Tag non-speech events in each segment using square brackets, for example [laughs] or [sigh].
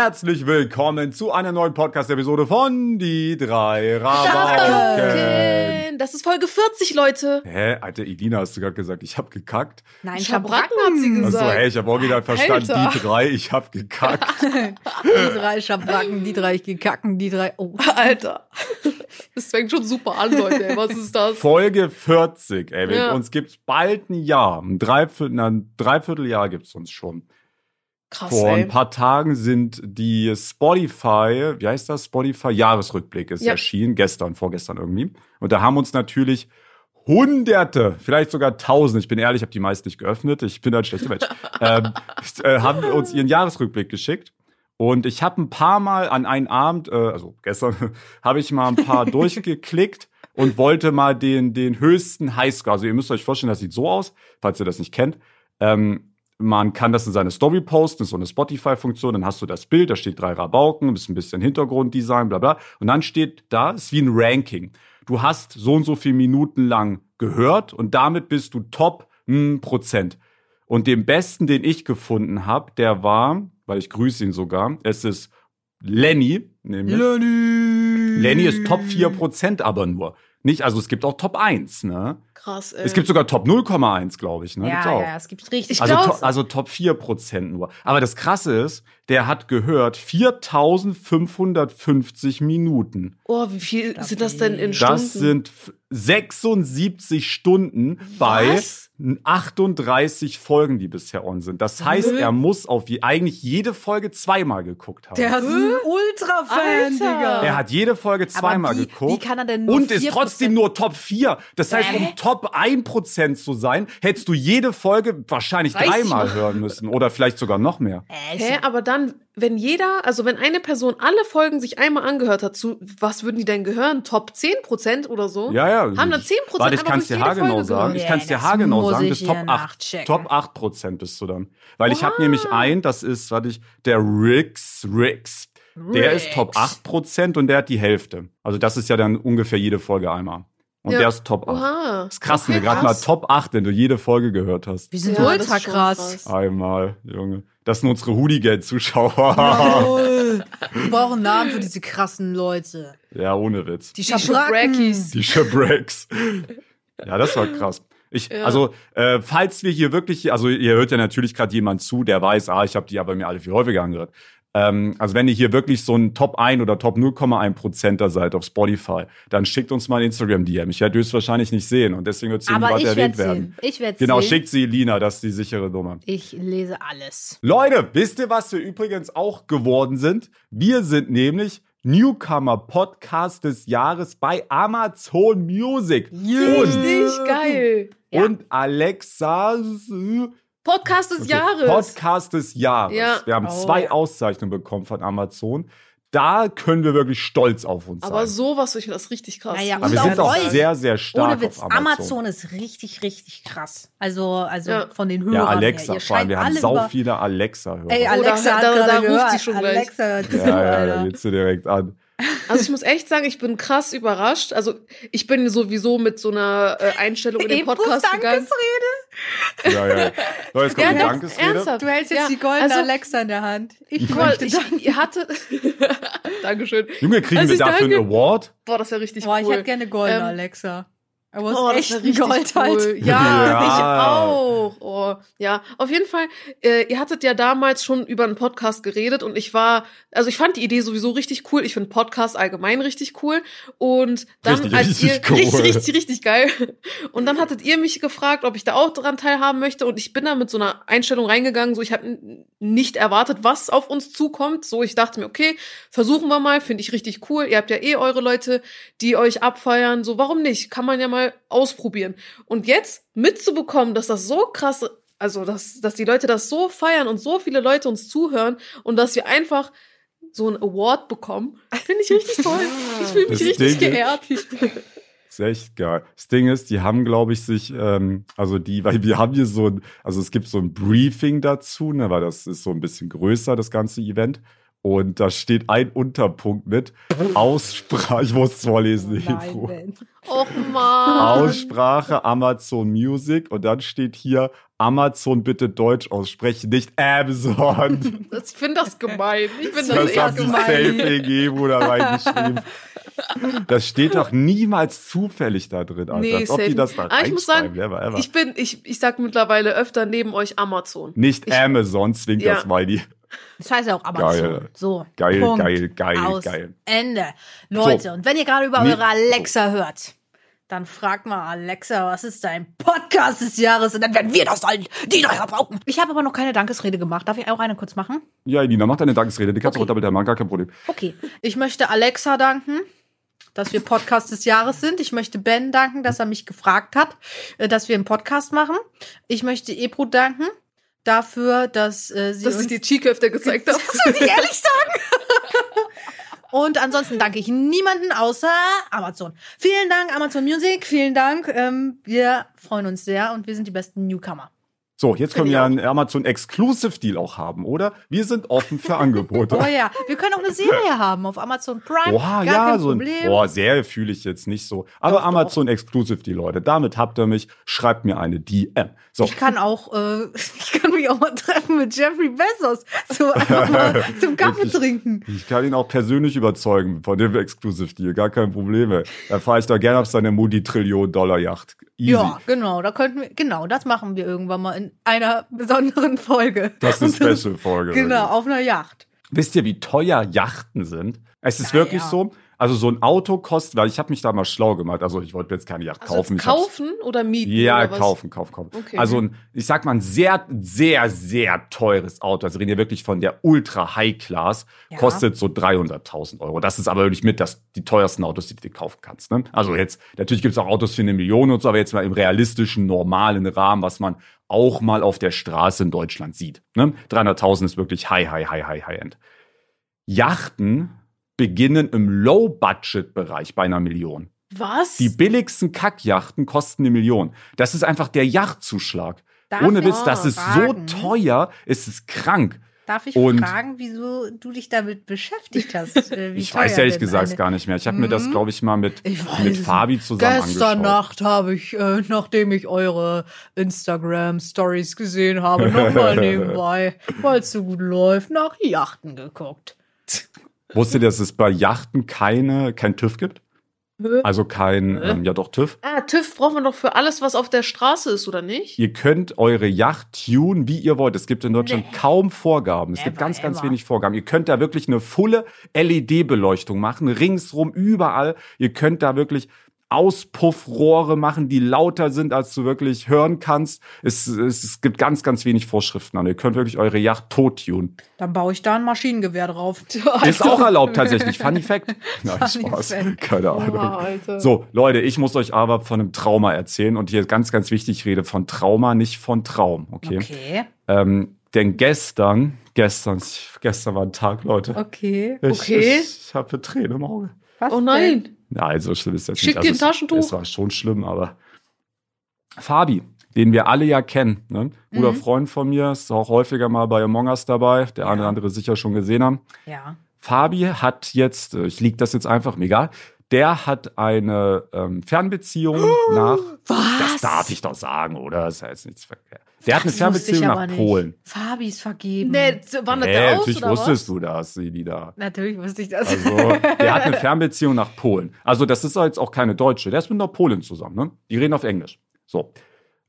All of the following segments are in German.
Herzlich willkommen zu einer neuen Podcast-Episode von Die drei Rabauken. Das ist Folge 40, Leute. Hä, Alter, Elina, hast du gerade gesagt, ich hab gekackt? Nein, Schabracken hat sie Achso, gesagt. hey, ich hab original verstanden, Alter. die drei, ich hab gekackt. [laughs] Die drei Schabracken, die drei gekacken, die drei. Oh. Alter. Das fängt schon super an, Leute. Ey. Was ist das? Folge 40, ey, Ja. uns gibt's bald ein Jahr, ein Dreiviertel, na, ein Dreivierteljahr gibt's uns schon. Krass, Vor ein paar Tagen sind die Spotify, wie heißt das? Spotify Jahresrückblick ist Ja. erschienen, gestern, vorgestern irgendwie. Und da haben uns natürlich Hunderte, vielleicht sogar Tausende, ich bin ehrlich, ich habe die meisten nicht geöffnet, ich bin ein schlechter Mensch, [laughs] ähm, äh, haben uns ihren Jahresrückblick geschickt. Und ich habe ein paar Mal an einen Abend, äh, also gestern, [laughs] habe ich mal ein paar [laughs] durchgeklickt und wollte mal den, den höchsten Highscore. Also ihr müsst euch vorstellen, das sieht so aus, falls ihr das nicht kennt. Ähm, man kann das in seine Story posten, ist so eine Spotify-Funktion, dann hast du das Bild, da steht drei Rabauken, ist ein bisschen Hintergrunddesign, bla bla. Und dann steht da, ist wie ein Ranking. Du hast so und so viele Minuten lang gehört und damit bist du Top hm, Prozent. Und den besten, den ich gefunden habe, der war, weil ich grüße ihn sogar, es ist Lenny, nämlich. Lenny. Lenny ist Top 4% aber nur. Nicht, also es gibt auch Top 1, ne? Krass, ey. Es gibt sogar Top 0,1, glaube ich, ne? Gibt's Ja, auch. ja, es gibt richtig. Ich Also, to also Top 4% nur. Aber das Krasse ist, der hat gehört 4550 Minuten. oh, wie viel sind das denn in Stunden? Das sind 76 Stunden bei Was? 38 Folgen, die bisher on sind. Das heißt, er muss auf je, eigentlich jede Folge zweimal geguckt haben. der ist ein Ultra-Fan. Digga. er hat jede Folge zweimal wie, geguckt. Wie kann er denn nur und ist 4%? trotzdem nur Top 4. Das heißt, um? Top 1% zu sein, hättest du jede Folge wahrscheinlich dreimal hören müssen. Oder vielleicht sogar noch mehr. Äh, Hä, aber dann, wenn jeder, also wenn eine Person alle Folgen sich einmal angehört hat, zu was würden die denn gehören? Top 10% oder so? Ja, ja. Haben dann 10% Warte, ich kann es dir haargenau sagen. Ich kann es dir haargenau das sagen. Bis Top hier 8. nachchecken. Top 8% bist du dann. Weil ich habe nämlich einen, das ist, warte ich, der Rix, Rix. Der ist Top 8% und der hat die Hälfte. Also das ist ja dann ungefähr jede Folge einmal. Und Ja. der ist Top 8. Oha. Das ist krass, wenn Okay, du gerade mal. Top 8, wenn du jede Folge gehört hast. Wir sind Ja, das ultra krass. krass. Einmal, Junge. Das sind unsere Hooligan-Zuschauer. Jawohl. [laughs] Wir brauchen einen Namen für diese krassen Leute. ja, ohne Witz. Die. Schabrackies. Die Shabracks. ja, das war krass. Ich, Ja. Also, äh, falls wir hier wirklich, also ihr hört ja natürlich gerade jemand zu, der weiß, ah, ich habe die aber mir alle viel häufiger angehört. Ähm, also wenn ihr hier wirklich so ein Top 1 oder Top 0,1 Prozenter seid auf Spotify, dann schickt uns mal ein Instagram-DM. Ich werde höchstwahrscheinlich nicht sehen und deswegen wird sie ich erwähnt werde werden. sehen. Ich werde Genau, sehen. schickt sie Lina, das ist die sichere Nummer. Ich lese alles. Leute, wisst ihr, was wir übrigens auch geworden sind? Wir sind nämlich Newcomer Podcast des Jahres bei Amazon Music. Richtig geil. Ja. Und Alexa Podcast des Jahres. Podcast des Jahres. Ja. Wir haben Oh. zwei Auszeichnungen bekommen von Amazon. Da können wir wirklich stolz auf uns aber sein. sowas, ich finde das richtig krass. Naja, Aber wir sind auch euch. sehr, sehr stark Ohne Witz, auf Amazon. Amazon. ist richtig, richtig krass. Also, also Ja. von den Hörern Ja, Alexa, her. Vor allem. scheint Wir haben sau viele Alexa-Hörer. Ey, Oh, Alexa da- hat da- gerade da ruft gehört. sie schon gleich. Alexa zu, ja, ja, da geht's dir direkt an. Also ich muss echt sagen, ich bin krass überrascht. Also ich bin sowieso mit so einer äh, Einstellung in den Podcast gegangen. Dankesrede. Ja, ja. So, jetzt kommt Ja, die Dankesrede. ernsthaft. Du hältst jetzt Ja, die goldene also- Alexa in der Hand. Ich möchte ich, ihr [laughs] hatte. Dankeschön. Junge, kriegen Also wir ich dafür danke- einen Award? Boah, das wäre richtig Boah, cool. ich hätte gerne goldene Ähm, Alexa. Aber Oh, es das ist echt richtig Gold cool. halt. Ja, [laughs] Ja. ich auch. Oh, ja, auf jeden Fall. Äh, ihr hattet ja damals schon über einen Podcast geredet und ich war, also ich fand die Idee sowieso richtig cool. Ich finde Podcast allgemein richtig cool. Und dann, Richtig, als richtig ihr cool. richtig, richtig, richtig geil. Und dann hattet ihr mich gefragt, ob ich da auch dran teilhaben möchte. Und ich bin da mit so einer Einstellung reingegangen. So, ich habe nicht erwartet, was auf uns zukommt. So, ich dachte mir, okay, versuchen wir mal, finde ich richtig cool. Ihr habt ja eh eure Leute, die euch abfeiern. So, warum nicht? Kann man ja mal ausprobieren. Und jetzt mitzubekommen, dass das so krass, also dass, dass die Leute das so feiern und so viele Leute uns zuhören und dass wir einfach so einen Award bekommen, finde ich richtig [laughs] toll. Ich fühle mich Das richtig Ding ist- geehrt. ist echt geil. Das Ding ist, die haben, glaube ich, sich, ähm, also die, weil wir haben hier so ein, also es gibt so ein Briefing dazu, ne, weil das ist so ein bisschen größer, das ganze Event. Und da steht ein Unterpunkt mit Aussprache. Ich muss es vorlesen. Hebro. Nein. Och man. Aussprache Amazon Music und dann steht hier Amazon bitte Deutsch aussprechen, nicht Amazon. [laughs] Das- Ich finde das gemein. Ich finde Das, das, die gemein. safe EG da reingeschrieben. Das steht doch niemals zufällig da drin, Alter. Nee, Als ob die das da Aber ich muss sagen. Never ever. Ich bin, ich, ich sag mittlerweile öfter neben euch Amazon. nicht ich- Amazon, zwingt Ja. das Smiley. Das heißt ja auch Amazon. Geil. So. Geil, Punkt. geil, geil, Aus. geil. Ende. Leute, So. und wenn ihr gerade über eure Alexa hört, dann fragt mal Alexa, was ist dein Podcast des Jahres? Und dann werden wir das sein, die da brauchen. Ich habe aber noch keine Dankesrede gemacht. Darf ich auch eine kurz machen? Ja, Elina, mach deine Dankesrede. Die kannst du Okay. runter mit der Mann, gar kein Problem. Okay. Ich möchte Alexa danken, dass wir Podcast des Jahres sind. Ich möchte Ben danken, dass er mich gefragt hat, äh, dass wir einen Podcast machen. Ich möchte Ebro danken dafür, dass äh, sie Dass uns ich die Cheekhefte gezeigt [laughs] habe. Das muss ich ehrlich sagen. [laughs] Und ansonsten danke ich niemanden außer Amazon. Vielen Dank, Amazon Music. Vielen Dank. Ähm, wir freuen uns sehr und wir sind die besten Newcomer. So, jetzt können wir einen Amazon Exclusive Deal auch haben, oder? Wir sind offen für Angebote. Oh ja, wir können auch eine Serie haben auf Amazon Prime. Gar ja, kein so ein, boah, Serie fühle ich jetzt nicht so. Aber Doch, doch. Amazon Exclusive, die Leute. Damit habt ihr mich. Schreibt mir eine DM. So. Ich kann auch, äh, [laughs] ich kann mich auch mal treffen mit Jeffrey Bezos. So einfach mal zum Kaffee Ich- trinken. Ich kann ihn auch persönlich überzeugen von dem Exclusive Deal. Gar kein Problem. Da fahre ich da gerne auf seine Multi-Trillion-Dollar-Yacht. Easy. Ja, genau, da könnten wir, genau, das machen wir irgendwann mal in einer besonderen Folge. Das ist eine Special-Folge. [laughs] Genau, auf einer Yacht. Wisst ihr, wie teuer Yachten sind? Es ist Ja, wirklich ja. so. Also so ein Auto kostet, weil ich habe mich da mal schlau gemacht. Also ich wollte jetzt keine Yacht Also kaufen. kaufen oder mieten? Ja, oder kaufen, kaufen, kaufen. Okay. Also ein, ich sag mal, ein sehr, sehr, sehr teures Auto. Also reden wir wirklich von der Ultra High Class. Ja. Kostet so 300.000 Euro. Das ist aber wirklich mit das, die teuersten Autos, die du dir kaufen kannst. Ne? Also jetzt, natürlich gibt's auch Autos für eine Million und so, aber jetzt mal im realistischen, normalen Rahmen, was man auch mal auf der Straße in Deutschland sieht. Ne? 300.000 ist wirklich high, high, high, high, high end. Yachten beginnen im Low-Budget-Bereich bei einer Million. Was? Die billigsten Kackjachten kosten eine Million. Das ist einfach der Yachtzuschlag. Darf Ohne Witz, das ist fragen? so teuer, es ist krank. Darf ich Und- fragen, wieso du dich damit beschäftigt hast? [laughs] Äh, ich weiß ehrlich gesagt eine- gar nicht mehr. Ich habe mir das, Mhm. glaube ich, mal mit, Ich mit es Fabi zusammen Gestern angeschaut. Nacht habe ich, äh, nachdem ich eure Instagram-Stories gesehen habe, nochmal [laughs] nebenbei, weil es so gut läuft, nach Yachten geguckt. [laughs] Wusstet ihr, dass es bei Yachten keine, kein TÜV gibt? Also kein, ähm, ja doch TÜV. Ah, TÜV braucht man doch für alles, was auf der Straße ist, oder nicht? Ihr könnt eure Yacht tunen, wie ihr wollt. Es gibt in Deutschland Nee. kaum Vorgaben. Es gibt Never ganz, ganz ever. wenig Vorgaben. Ihr könnt da wirklich eine volle LED-Beleuchtung machen, ringsrum, überall. Ihr könnt da wirklich Auspuffrohre machen, die lauter sind, als du wirklich hören kannst. Es, es, es gibt ganz, ganz wenig Vorschriften an. Ihr könnt wirklich eure Yacht tot tunen. Dann baue ich da ein Maschinengewehr drauf. [laughs] Ist auch erlaubt tatsächlich. Funny Fact. [laughs] Nein, Funny Spaß. Fact. Keine Ahnung. Alter. So, Leute, ich muss euch aber von einem Trauma erzählen. Und hier ganz, ganz wichtig, ich rede von Trauma, nicht von Traum. Okay. Okay, Ähm, denn gestern, gestern, gestern war ein Tag, Leute. okay. Ich, Okay. Ich, ich habe Tränen im Auge. Was Oh denn? Nein. So schlimm ist das Schick nicht. dir ein es- Taschentuch. Es war schon schlimm, aber Fabi, den wir alle ja kennen, ne? guter Mhm. Freund von mir, ist auch häufiger mal bei Among Us dabei, der eine oder Ja. andere sicher schon gesehen haben. Ja. Fabi hat jetzt, äh, ich lieg das jetzt einfach, mir egal, der hat eine ähm, Fernbeziehung [gasps] nach, Was? das darf ich doch sagen, oder? Das jetzt nichts verkehrt. Der hat eine Fernbeziehung nach nicht. Polen. Fabi ist vergeben. Nee, wandert Nee, der aus, natürlich oder wusstest was? du das, die da. Natürlich wusste ich das. Also, der hat eine Fernbeziehung nach Polen. Also, das ist jetzt auch keine Deutsche. Der ist mit einer Polin zusammen, ne? Die reden auf Englisch. So.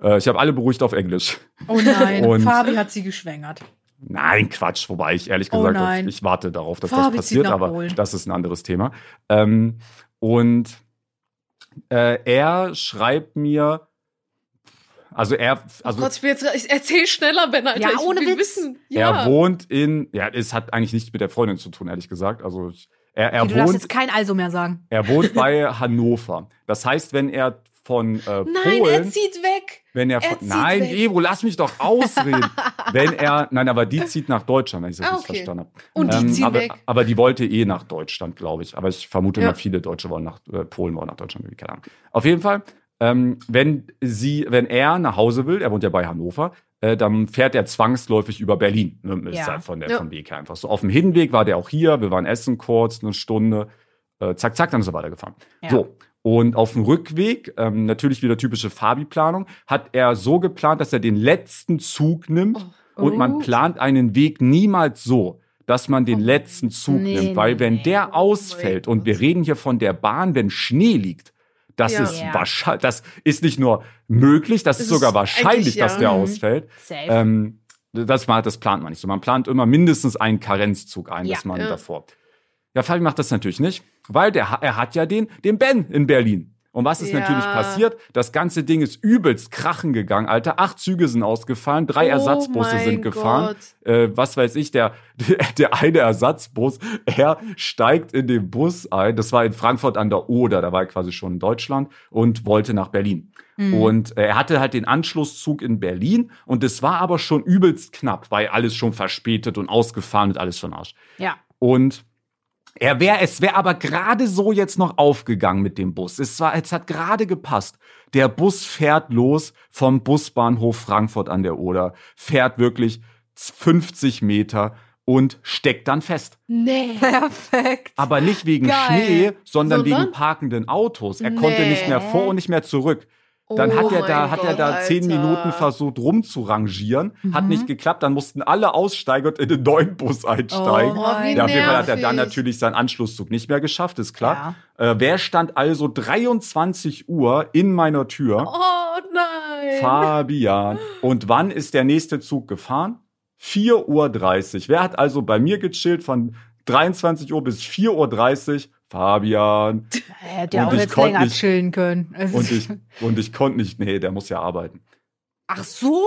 Äh, ich habe alle beruhigt auf Englisch. oh nein, [laughs] Und- Fabi hat sie geschwängert. Nein, Quatsch, wobei ich ehrlich Oh gesagt, nein. ich warte darauf, dass Fabi das passiert, aber Polen. das ist ein anderes Thema. Ähm, und äh, er schreibt mir, also er, Oh also Gott, ich, jetzt, ich erzähl schneller, Ben, Alter. Ja, ich ohne Witz. wissen. Ja. er wohnt in, ja, es hat eigentlich nichts mit der Freundin zu tun, ehrlich gesagt. Also ich, er, er Okay, du darfst wohnt jetzt kein Also mehr sagen. Er wohnt bei Hannover. Das heißt, wenn er von äh, Nein, Polen, er zieht weg. wenn er er von, zieht nein, weg. Evo, lass mich doch ausreden. [laughs] wenn er, nein, aber die zieht nach Deutschland, wenn ich das Ah, richtig okay. verstanden habe. Und die ziehen aber, weg. aber die wollte eh nach Deutschland, glaube ich. Aber ich vermute Ja. mal, viele Deutsche wollen nach äh, Polen wollen nach Deutschland, keine Ahnung. Auf jeden Fall, ähm, wenn sie, wenn er nach Hause will, er wohnt ja bei Hannover, äh, dann fährt er zwangsläufig über Berlin. Ne? Ist Ja. halt von der Ja. vom Weg her einfach so. Auf dem Hinweg war der auch hier, wir waren essen kurz, eine Stunde, äh, zack, zack, dann ist er weitergefahren. Ja. So. Und auf dem Rückweg, ähm, natürlich wieder typische Fabi-Planung, hat er so geplant, dass er den letzten Zug nimmt Oh. und man Oh. plant einen Weg niemals so, dass man den Oh. letzten Zug Nee, nimmt, weil wenn nee. der Oh ausfällt und wir reden hier von der Bahn, wenn Schnee liegt, das Ja. ist Ja. wahrscheinlich, das ist nicht nur möglich, das Es ist sogar wahrscheinlich, eigentlich, dass ja. der ausfällt. Safe. Ähm, das, das plant man nicht so. Man plant immer mindestens einen Karenzzug ein, Ja. dass man Ja. davor. Ja, Fabi macht das natürlich nicht, weil der, er hat ja den, den Ben in Berlin. Und was ist Ja. natürlich passiert? Das ganze Ding ist übelst krachen gegangen, Alter. Acht Züge sind ausgefallen, drei Oh Ersatzbusse sind gefahren. Äh, was weiß ich, der, [laughs] der, eine Ersatzbus, er steigt in den Bus ein. Das war in Frankfurt an der Oder, da war er quasi schon in Deutschland und wollte nach Berlin. Mhm. Und äh, er hatte halt den Anschlusszug in Berlin und es war aber schon übelst knapp, weil alles schon verspätet und ausgefahren und alles von Arsch. ja. Und er wäre, es wäre aber gerade so jetzt noch aufgegangen mit dem Bus. Es war, es hat gerade gepasst. Der Bus fährt los vom Busbahnhof Frankfurt an der Oder, fährt wirklich 50 Meter und steckt dann fest. Nee. Perfekt. Aber nicht wegen Geil. Schnee, sondern, Sondern? wegen parkenden Autos. Er konnte nicht mehr Nee. vor und nicht mehr zurück. Dann Oh hat er da, mein hat er Gott, da zehn Alter. Minuten versucht rumzurangieren, hat Mhm. nicht geklappt, dann mussten alle aussteigen und in den neuen Bus einsteigen. Oh, ja, auf jeden Fall hat er dann natürlich seinen Anschlusszug nicht mehr geschafft, ist klar. Äh, wer stand also 23 Uhr in meiner Tür? Oh nein. Fabian. Und wann ist der nächste Zug gefahren? 4.30 Uhr. Wer hat also bei mir gechillt von 23 Uhr bis 4.30 Uhr? Fabian. Er hätte ja Und auch ich jetzt konnte länger nicht- chillen können. Es Und ich, [laughs] und ich konnte nicht, nee, der muss ja arbeiten. Ach so,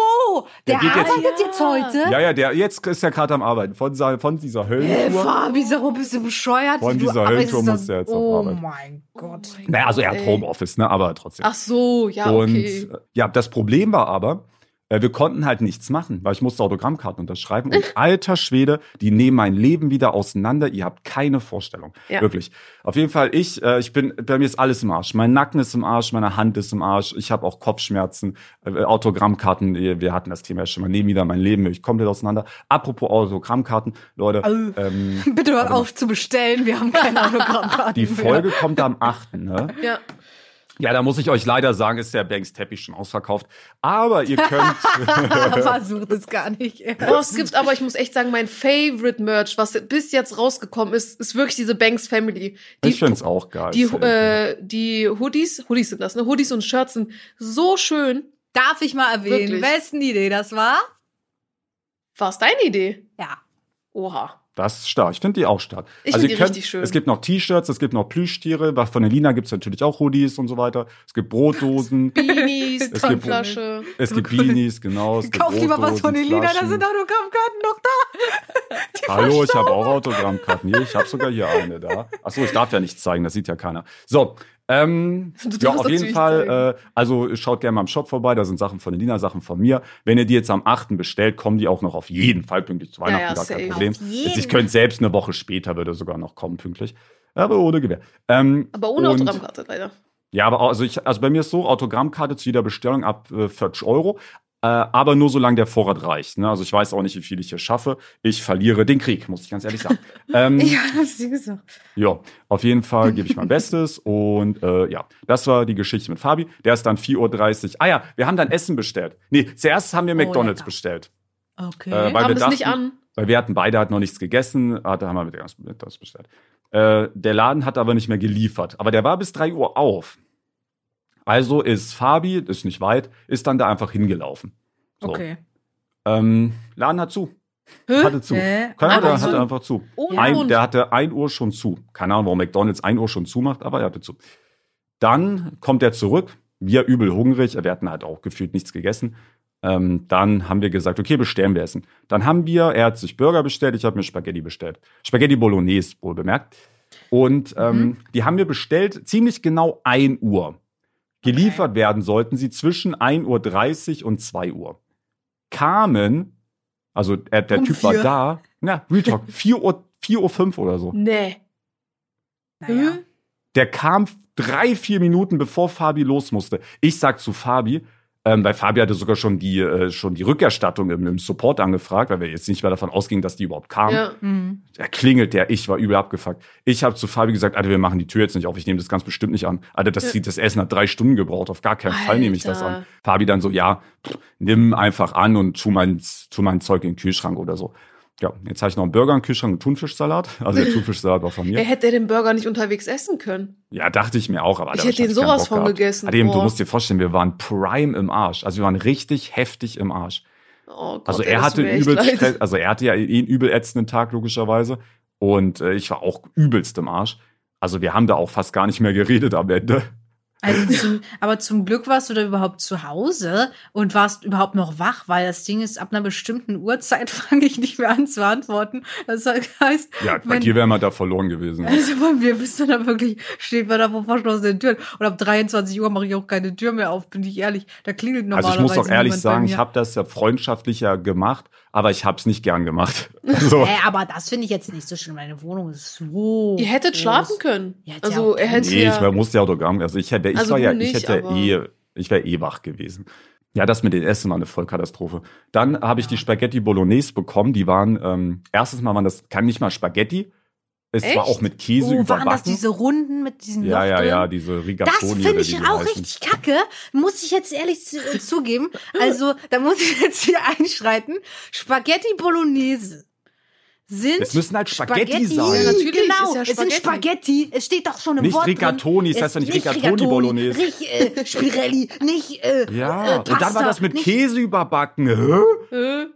der, Der geht jetzt- arbeitet jetzt heute? Ja, ja, der, jetzt ist er gerade am Arbeiten. Von dieser, von dieser Äh, Höllentour. Fabi, sag mal, bist du bescheuert? Von dieser Höllentour muss der jetzt auf Oh Arbeit. mein Gott. Oh mein Naja, also er Gott, hat. Homeoffice, ne, aber trotzdem. Ach so, ja, und okay. äh, ja, das Problem war aber, äh, wir konnten halt nichts machen, weil ich musste Autogrammkarten unterschreiben. Und [laughs] alter Schwede, die nehmen mein Leben wieder auseinander. Ihr habt keine Vorstellung. Ja. Wirklich. Auf jeden Fall, ich, äh, ich bin, bei mir ist alles im Arsch. Mein Nacken ist im Arsch, meine Hand ist im Arsch. Ich habe auch Kopfschmerzen. Äh, Autogrammkarten, wir hatten das Thema ja schon mal, nehmen wieder mein Leben wirklich komplett auseinander. Apropos Autogrammkarten, Leute, Au. ähm, [laughs] Bitte hört auf zu bestellen, wir haben keine [laughs] Autogrammkarten die mehr. Folge kommt am 8. Ne? Ja. Ja, da muss ich euch leider sagen, ist der Banks Teppich schon ausverkauft. Aber ihr könnt. [laughs] [laughs] Versucht es gar nicht. Oh, es gibt aber, ich muss echt sagen, mein Favorite Merch, was bis jetzt rausgekommen ist, ist wirklich diese Banks Family. Die, ich find's auch geil. die, äh, die Hoodies, Hoodies sind das, ne? Hoodies und Shirts sind so schön. Darf ich mal erwähnen, Wirklich? wessen Idee das war? War es deine Idee? Ja. Oha. Das ist stark. Ich finde die auch stark. Ich also find ihr die könnt, richtig schön. Es gibt noch T-Shirts, es gibt noch Plüschtiere. Von der Lina gibt's natürlich auch Hoodies und so weiter. Es gibt Brotdosen. [laughs] Beanies, Es gibt- Trinkflasche. es gibt Beanies, genau. Es gibt Kauf lieber was von Brotdosen, Elina, da sind Autogrammkarten noch da. [laughs] Die Hallo, ich habe auch Autogrammkarten. Hier, ich habe sogar hier eine da. Ach so, ich darf ja nichts zeigen, das sieht ja keiner. So, ähm, [laughs] ja, auf jeden Fall, zeigen. äh, also schaut gerne mal im Shop vorbei, da sind Sachen von Elina, Sachen von mir. Wenn ihr die jetzt am 8. bestellt, kommen die auch noch auf jeden Fall pünktlich zu Ja, Weihnachten, ja, gar kein. Problem. Ich könnte selbst eine Woche später würde sogar noch kommen, pünktlich. Aber ohne Gewehr. Ähm, Aber ohne und- Autogrammkarte leider. Ja, aber also, ich, also bei mir ist so, Autogrammkarte zu jeder Bestellung ab äh, 40 Euro. Äh, aber nur solange der Vorrat reicht. Ne? Also ich weiß auch nicht, wie viel ich hier schaffe. Ich verliere den Krieg, muss ich ganz ehrlich sagen. [laughs] ähm, Ja, hast du gesagt. ja, auf jeden Fall gebe ich mein Bestes. Und äh, ja, das war die Geschichte mit Fabi. Der ist dann 4.30 Uhr. Ah ja, wir haben dann Essen bestellt. Nee, zuerst haben wir Oh, McDonalds lecker. bestellt. Okay. Äh, weil Haben wir das nicht dachten- an. Weil wir hatten beide halt noch nichts gegessen. Da haben wir McDonalds bestellt. Äh, der Laden hat aber nicht mehr geliefert. Aber der war bis 3 Uhr auf. Also ist Fabi, ist nicht weit, ist dann da einfach hingelaufen. So. okay. Ähm, Laden hat zu. Hä? Hatte zu. Hä? Keiner, der Einfach hatte zu? einfach zu. Ohne Ein, der hatte 1 Uhr schon zu. Keine Ahnung, warum McDonalds 1 Uhr schon zumacht, aber er hatte zu. Dann kommt er zurück. Wir übel hungrig. Wir hatten halt auch gefühlt nichts gegessen. Ähm, dann haben wir gesagt, okay, bestellen wir Essen. Dann haben wir, er hat sich Burger bestellt, ich habe mir Spaghetti bestellt. Spaghetti Bolognese, wohl bemerkt. Und ähm, die haben wir bestellt ziemlich genau 1 Uhr. Geliefert werden sollten sie zwischen 1.30 Uhr und 2 Uhr. Kamen, also er, der Um Typ war vier. da, na, Real Talk, [laughs] 4 Uhr, 4 Uhr 5 oder so. Nee. Naja. Der kam drei, vier Minuten bevor Fabi los musste. Ich sag zu Fabi, Ähm, bei Fabi hatte sogar schon die, äh, schon die Rückerstattung im, im Support angefragt, weil wir jetzt nicht mehr davon ausgingen, dass die überhaupt kam. Ja. Mhm. Da klingelt der, ich war übel abgefuckt. Ich habe zu Fabi gesagt, Alter, wir machen die Tür jetzt nicht auf, ich nehme das ganz bestimmt nicht an. Alter, das, Ja. sieht das Essen hat drei Stunden gebraucht, auf gar keinen Fall nehme ich das Alter. an. Fabi dann so, ja, pff, nimm einfach an und tu mein, tu mein Zeug in den Kühlschrank oder so. Ja, jetzt habe ich noch einen Burger im Kühlschrank und Thunfischsalat. Also der [laughs] Thunfischsalat war von mir. Er hätte den Burger nicht unterwegs essen können. Ja, dachte ich mir auch, aber Ich hätte den sowas von gehabt. gegessen. Adem, du musst dir vorstellen, wir waren prime im Arsch. Also wir waren richtig heftig im Arsch. Oh Gott, Also er hatte übel. Stress- also er hatte ja eh einen übel ätzenden Tag logischerweise und äh, ich war auch übelst im Arsch. Also wir haben da auch fast gar nicht mehr geredet am Ende. Also zum, aber zum Glück warst du da überhaupt zu Hause und warst überhaupt noch wach, weil das Ding ist, ab einer bestimmten Uhrzeit [laughs] fange ich nicht mehr an zu antworten. Das heißt, Ja, bei wenn- dir wäre man da verloren gewesen. also bei mir bist du da wirklich, steht man da vor verschlossenen Türen. Und ab 23 Uhr mache ich auch keine Tür mehr auf, bin ich ehrlich. Da klingelt Also normalerweise ich muss auch ehrlich sagen, ich habe das ja freundschaftlicher gemacht, aber ich habe es nicht gern gemacht. [laughs] [laughs] Also, Äh, aber das finde ich jetzt nicht so schlimm. Meine Wohnung ist so. Ihr hättet groß. schlafen können. Also er hätte nee, ich ja. war- musste ja Autogramm. Also ich hätte, ich Also war ja, nicht, ich hätte eh, ich wäre eh wach gewesen. Ja, das mit den Essen war eine Vollkatastrophe. Dann habe ich die Spaghetti Bolognese bekommen. Die waren, ähm, erstens mal waren das, kann nicht mal Spaghetti. Es Echt? war auch mit Käse Oh, waren überbacken. das diese Runden mit diesen ja, ja, ja, diese Das Rigatoni. finde oder ich auch heißen. richtig kacke. Muss ich jetzt ehrlich zu, äh, zugeben. Also, da muss ich jetzt hier einschreiten. Spaghetti Bolognese sind Es müssen halt Spaghetti sein. Ja, natürlich, genau, ist ja es sind Spaghetti. Spaghetti. Es steht doch schon im Nicht Wort Rigatoni, es drin. heißt ja nicht Rigatoni Bolognese. Nicht äh, Spirelli, nicht äh, Ja, äh, und dann Pasta, war das mit nicht, Käse überbacken. Hä? Äh,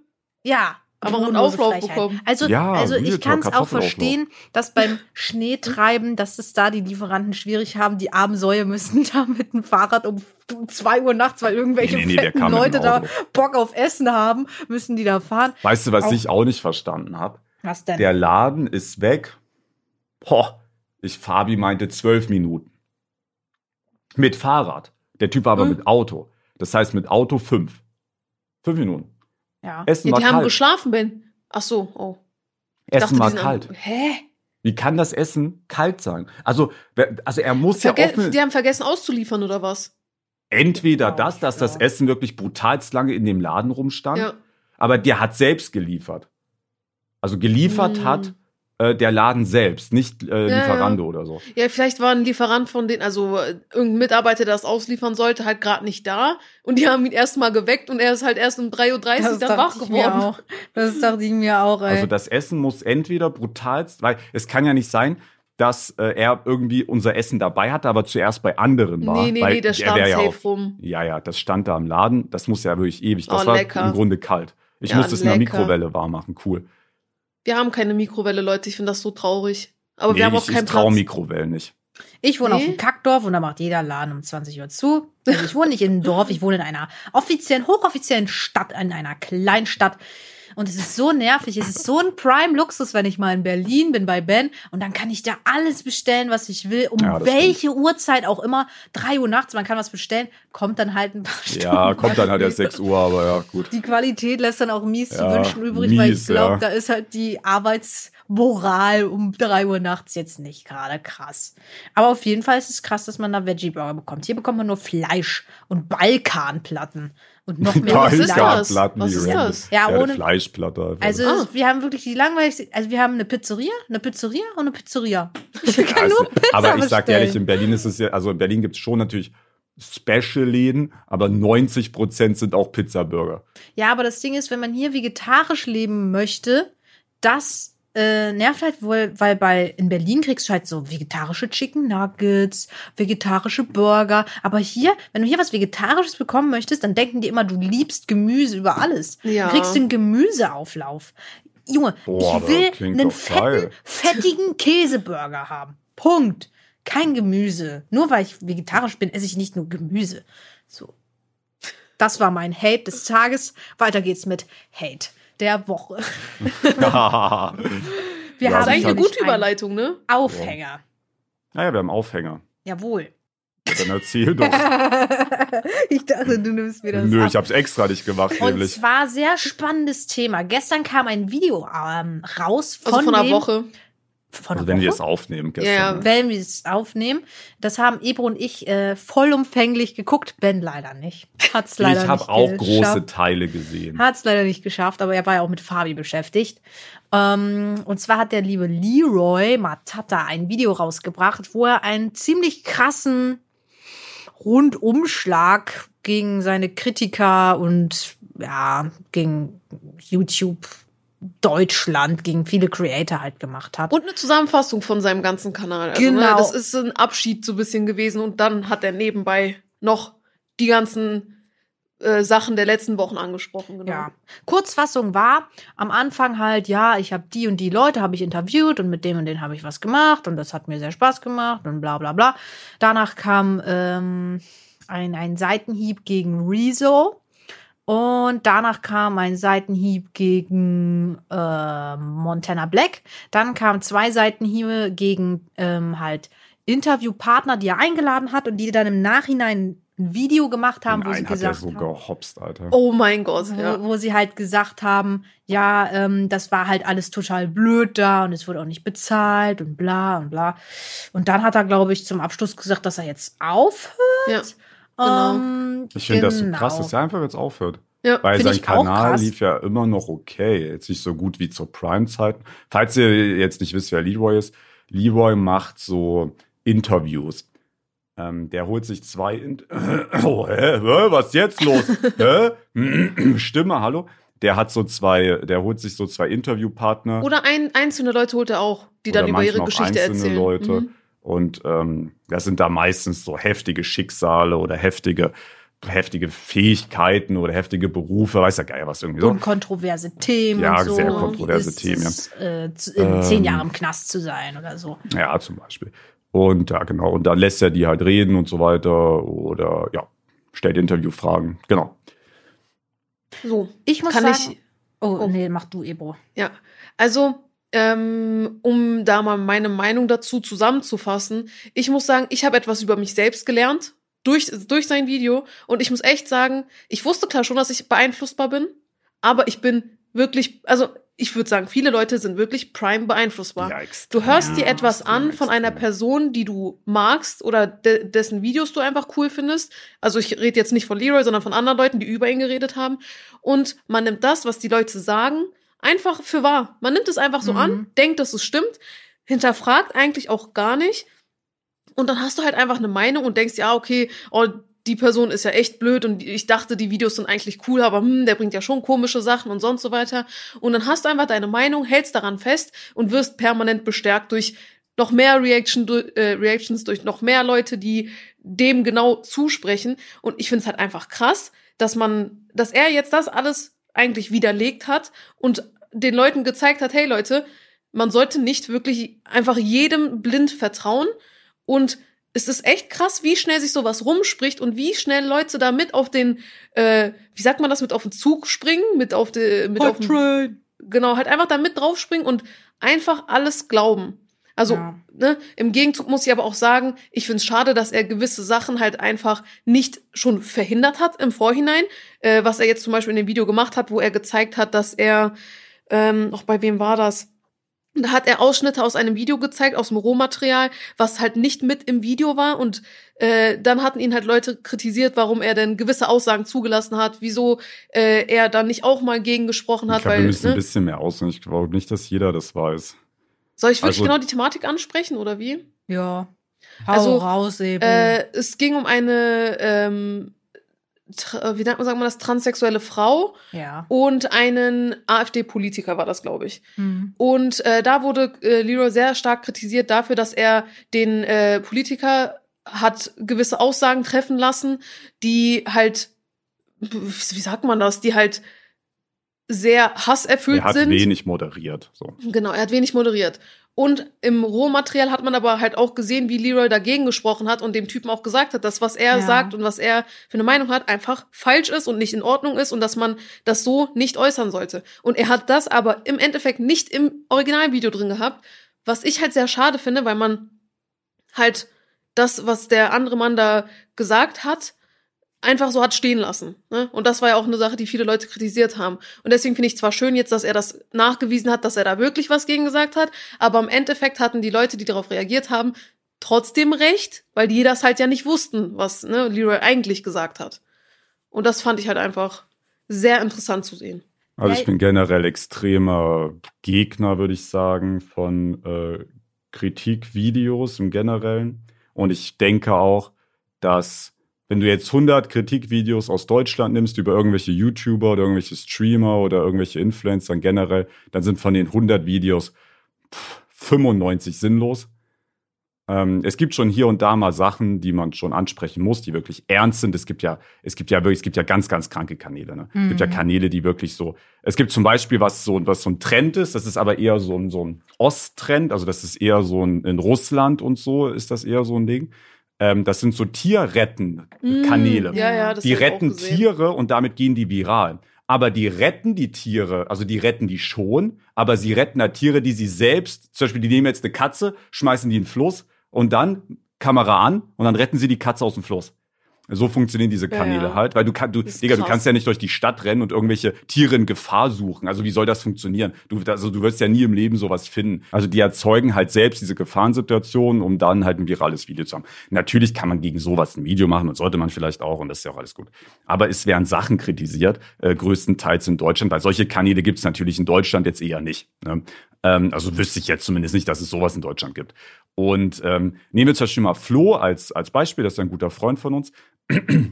Ja. Aber einen Auflauf Frechheit. bekommen. Also, Ja, also ich kann es auch verstehen, dass beim [laughs] Schneetreiben, dass es da die Lieferanten schwierig haben. Die armen Säue müssen [laughs] da mit dem Fahrrad um zwei Uhr nachts, weil irgendwelche Nee, nee, fetten Leute da. Bock auf Essen haben, müssen die da fahren. Weißt du, was Auch- ich auch nicht verstanden habe? Was denn? Der Laden ist weg. Boah, ich, Fabi meinte zwölf Minuten. Mit Fahrrad. Der Typ war aber Hm. mit Auto. Das heißt mit Auto fünf. Fünf Minuten. Ja. Essen ja, war die haben kalt. geschlafen, Ben. Ach so, oh. Ich Essen dachte, war kalt. Am, hä? Wie kann das Essen kalt sein? Also, also er muss ja Verge offen, die haben vergessen auszuliefern oder was? entweder das, dass das ja. Essen wirklich brutalst lange in dem Laden rumstand, Ja. aber der hat selbst geliefert. Also geliefert Hm. hat äh, der Laden selbst, nicht äh, Ja, Lieferando oder so. Ja, vielleicht war ein Lieferant von denen, also äh, irgendein Mitarbeiter, der das ausliefern sollte, halt gerade nicht da. Und die haben ihn erst mal geweckt und er ist halt erst um 3.30 Uhr dann wach dachte ich mir geworden. auch. Das dachte ich mir auch, ey. Also das Essen muss entweder brutalst, weil es kann ja nicht sein, dass äh, er irgendwie unser Essen dabei hatte, aber zuerst bei anderen war. Nee, nee, weil nee, der er stand wär ja safe auf- rum. Ja, ja, das stand da im Laden. Das muss ja wirklich ewig. Das Oh, war lecker. im Grunde kalt. Ich Ja, musste es in der. Mikrowelle warm machen. Cool. Wir haben keine Mikrowelle, Leute. Ich finde das so traurig. Aber nee, wir haben auch ich, ich keinen traue Platz. Mikrowellen nicht. Ich wohne auf Nee. dem Kackdorf und da macht jeder Laden um 20 Uhr zu. Also ich wohne nicht in einem Dorf, ich wohne in einer offiziellen, hochoffiziellen Stadt, in einer Kleinstadt. Und es ist so nervig, es ist so ein Prime-Luxus, wenn ich mal in Berlin bin bei Ben und dann kann ich da alles bestellen, was ich will, um Ja, welche Uhrzeit auch immer. Drei Uhr nachts, man kann was bestellen, kommt dann halt ein paar Stunden. Ja, kommt dann halt erst. 6 Uhr, aber ja, gut. Die Qualität lässt dann auch mies zu Ja, wünschen übrig, weil ich mies, glaube, ja. da ist halt die Arbeitsmoral um drei Uhr nachts jetzt nicht gerade krass. Aber auf jeden Fall ist es krass, dass man da Veggie-Burger bekommt. Hier bekommt man nur Fleisch und Balkanplatten und noch [laughs] mehr was ist das? Platten, Was die ist das? Ja, ohne- Fleischplatte. Also Ah. wir haben wirklich die langweiligste, also wir haben eine Pizzeria, eine Pizzeria und eine Pizzeria. Ich Ja, kann es- nur Pizza aber ich sag bestellen. ehrlich, in Berlin ist es ja, also in Berlin gibt es schon natürlich Special-Läden, aber 90 Prozent sind auch Pizzaburger. Ja, aber das Ding ist, wenn man hier vegetarisch leben möchte, das äh, nervt halt wohl, weil bei in Berlin kriegst du halt so vegetarische Chicken Nuggets, vegetarische Burger. Aber hier, wenn du hier was Vegetarisches bekommen möchtest, dann denken die immer, du liebst Gemüse über alles. Ja. Du kriegst den Gemüseauflauf. Junge, Boah, ich will einen geil. fetten, fettigen [laughs] Käseburger haben. Punkt. Kein Gemüse. Nur weil ich vegetarisch bin, esse ich nicht nur Gemüse. So. Das war mein Hate des Tages. Weiter geht's mit Hate der Woche. [laughs] Wir Ja, haben Das ist ich eigentlich eine gute Überleitung, ne? Aufhänger. naja, wir haben Aufhänger. Jawohl. Dann erzähl doch. ich dachte, du nimmst mir das Nö, ab. ich hab's extra nicht gemacht, Und nämlich. zwar sehr spannendes Thema. Gestern kam ein Video ähm, raus von, Also von einer Woche. Von Also wenn wir es aufnehmen Ja, gestern. ja. ne? wenn wir es aufnehmen. Das haben Ebro und ich äh, vollumfänglich geguckt. Ben leider nicht. Hat's leider Ich habe auch geschafft. große Teile gesehen. Hat es leider nicht geschafft, aber er war ja auch mit Fabi beschäftigt. Ähm, und zwar hat der liebe Leroy Matata ein Video rausgebracht, wo er einen ziemlich krassen Rundumschlag gegen seine Kritiker und ja, gegen YouTube Deutschland, gegen viele Creator halt gemacht hat. Und eine Zusammenfassung von seinem ganzen Kanal. Also, Genau. Ne, das ist ein Abschied so ein bisschen gewesen und dann hat er nebenbei noch die ganzen äh, Sachen der letzten Wochen angesprochen. Genau. Ja. Kurzfassung war am Anfang halt, ja, ich habe die und die Leute habe ich interviewt und mit dem und denen habe ich was gemacht und das hat mir sehr Spaß gemacht und bla bla bla. Danach kam ähm, ein, ein Seitenhieb gegen Rezo und danach kam ein Seitenhieb gegen äh, Montana Black. Dann kamen zwei Seitenhiebe gegen ähm, halt Interviewpartner, die er eingeladen hat und die dann im Nachhinein ein Video gemacht haben, Den wo sie er gesagt so haben, gehopst, Alter. Oh mein Gott, wo, ja. wo sie halt gesagt haben, ja, ähm, das war halt alles total blöd da und es wurde auch nicht bezahlt und bla und bla. Und dann hat er, glaube ich, zum Abschluss gesagt, dass er jetzt aufhört. ja. Genau. Ähm, Ich finde das so genau. krass, dass er einfach jetzt aufhört. Ja. Weil sein Kanal lief ja immer noch okay. Jetzt nicht so gut wie zur Prime-Zeiten. Falls ihr jetzt nicht wisst, wer Leroy ist, Leroy macht so Interviews. Ähm, der holt sich zwei. In [clears throat] oh, hä? Was ist jetzt los? [laughs] hä? [clears throat] Stimme, hallo? Der hat so zwei, der holt sich so zwei Interviewpartner. Oder ein, einzelne Leute holt er auch, die Oder dann über ihre Geschichte einzelne erzählen. Leute. Mhm. Und ähm, das sind da meistens so heftige Schicksale oder heftige, heftige Fähigkeiten oder heftige Berufe, weiß ja geil was irgendwie so. Und kontroverse Themen. Ja, und so. sehr kontroverse Ist Themen, ja. Äh, in zehn Ähm. Jahren im Knast zu sein oder so. Ja, zum Beispiel. Und ja, genau. Und dann lässt er die halt reden und so weiter. Oder ja, stellt Interviewfragen. Genau. So, Ich muss kann sagen. ich. oh, oh. nee, mach du, Ebro. Ja, also ähm, um da mal meine Meinung dazu zusammenzufassen, ich muss sagen, ich habe etwas über mich selbst gelernt durch, durch sein Video und ich muss echt sagen, ich wusste klar schon, dass ich beeinflussbar bin, aber ich bin wirklich, also ich würde sagen, viele Leute sind wirklich prime beeinflussbar. Ja. Du hörst dir etwas an von einer. Person, die du magst oder de dessen Videos du einfach cool findest. Also ich rede jetzt nicht von Leroy, sondern von anderen Leuten, die über ihn geredet haben. Und man nimmt das, was die Leute sagen, einfach für wahr. Man nimmt es einfach so Mhm. an, denkt, dass es stimmt, hinterfragt eigentlich auch gar nicht. Und dann hast du halt einfach eine Meinung und denkst, ja, okay, oh, die Person ist ja echt blöd und ich dachte, die Videos sind eigentlich cool, aber hm, der bringt ja schon komische Sachen und sonst so weiter. Und dann hast du einfach deine Meinung, hältst daran fest und wirst permanent bestärkt durch noch mehr Reaction, äh, Reactions, durch noch mehr Leute, die dem genau zusprechen. Und ich finde es halt einfach krass, dass man, dass er jetzt das alles eigentlich widerlegt hat und den Leuten gezeigt hat, hey Leute, man sollte nicht wirklich einfach jedem blind vertrauen und es ist echt krass, wie schnell sich sowas rumspricht und wie schnell Leute da mit auf den, äh, wie sagt man das, mit auf den Zug springen, mit auf den, mit auf den, genau, halt einfach da mit draufspringen und einfach alles glauben. Also, Ja. ne, im Gegenzug muss ich aber auch sagen, ich finde es schade, dass er gewisse Sachen halt einfach nicht schon verhindert hat im Vorhinein, äh, was er jetzt zum Beispiel in dem Video gemacht hat, wo er gezeigt hat, dass er, ähm, auch bei wem war das? Da hat er Ausschnitte aus einem Video gezeigt, aus dem Rohmaterial, was halt nicht mit im Video war. Und äh, dann hatten ihn halt Leute kritisiert, warum er denn gewisse Aussagen zugelassen hat, wieso äh, er dann nicht auch mal gegen gesprochen hat. Ich glaube, wir weil, müssen ein ne? bisschen mehr ausnehmen. Ich glaube nicht, dass jeder das weiß. Soll ich wirklich also- genau die Thematik ansprechen oder wie? Ja. Hau Also, raus, Ebro. Äh, es ging um eine, ähm, tra- wie nennt man, sagt man das, transsexuelle Frau ja. und einen AfD-Politiker war das, glaube ich. Hm. Und äh, da wurde äh, Leroy sehr stark kritisiert dafür, dass er den äh, Politiker hat gewisse Aussagen treffen lassen, die halt, wie sagt man das, die halt sehr hasserfüllt Er hat sind. wenig moderiert. So. Genau, er hat wenig moderiert. Und im Rohmaterial hat man aber halt auch gesehen, wie Leroy dagegen gesprochen hat und dem Typen auch gesagt hat, dass was er Ja. sagt und was er für eine Meinung hat, einfach falsch ist und nicht in Ordnung ist und dass man das so nicht äußern sollte. Und er hat das aber im Endeffekt nicht im Originalvideo drin gehabt, was ich halt sehr schade finde, weil man halt das, was der andere Mann da gesagt hat, einfach so hat stehen lassen. Ne? Und das war ja auch eine Sache, die viele Leute kritisiert haben. Und deswegen finde ich zwar schön jetzt, dass er das nachgewiesen hat, dass er da wirklich was gegen gesagt hat, aber im Endeffekt hatten die Leute, die darauf reagiert haben, trotzdem recht, weil die das halt ja nicht wussten, was ne, Leroy eigentlich gesagt hat. Und das fand ich halt einfach sehr interessant zu sehen. Also ich bin generell extremer Gegner, würde ich sagen, von äh, Kritikvideos im Generellen. Und ich denke auch, dass wenn du jetzt 100 Kritikvideos aus Deutschland nimmst über irgendwelche YouTuber oder irgendwelche Streamer oder irgendwelche Influencer generell, dann sind von den 100 Videos 95 sinnlos. Ähm, es gibt schon hier und da mal Sachen, die man schon ansprechen muss, die wirklich ernst sind. Es gibt ja, es gibt ja wirklich, es gibt ja ganz, ganz kranke Kanäle. Ne? Mhm. Es gibt ja mhm. Kanäle, die wirklich so. Es gibt zum Beispiel was so, was so ein Trend ist. Das ist aber eher so ein so ein Osttrend. Also das ist eher so ein in Russland und so ist das eher so ein Ding. Ähm, das sind so Tierretten-Kanäle. Mm, ja, ja, das die retten Tiere und damit gehen die viral. Aber die retten die Tiere, also die retten die schon, aber sie retten da Tiere, die sie selbst, zum Beispiel, die nehmen jetzt eine Katze, schmeißen die in den Fluss und dann Kamera an und dann retten sie die Katze aus dem Fluss. So funktionieren diese Kanäle ja, ja. halt, weil du kannst, du, Digga, du kannst ja nicht durch die Stadt rennen und irgendwelche Tiere in Gefahr suchen. Also wie soll das funktionieren? Du, also du wirst ja nie im Leben sowas finden. Also die erzeugen halt selbst diese Gefahrensituationen, um dann halt ein virales Video zu haben. Natürlich kann man gegen sowas ein Video machen und sollte man vielleicht auch und das ist ja auch alles gut. Aber es werden Sachen kritisiert, äh, größtenteils in Deutschland, weil solche Kanäle gibt es natürlich in Deutschland jetzt eher nicht. Ne? Ähm, also wüsste ich jetzt zumindest nicht, dass es sowas in Deutschland gibt. Und ähm, nehmen wir zum Beispiel mal Flo als, als Beispiel, das ist ein guter Freund von uns.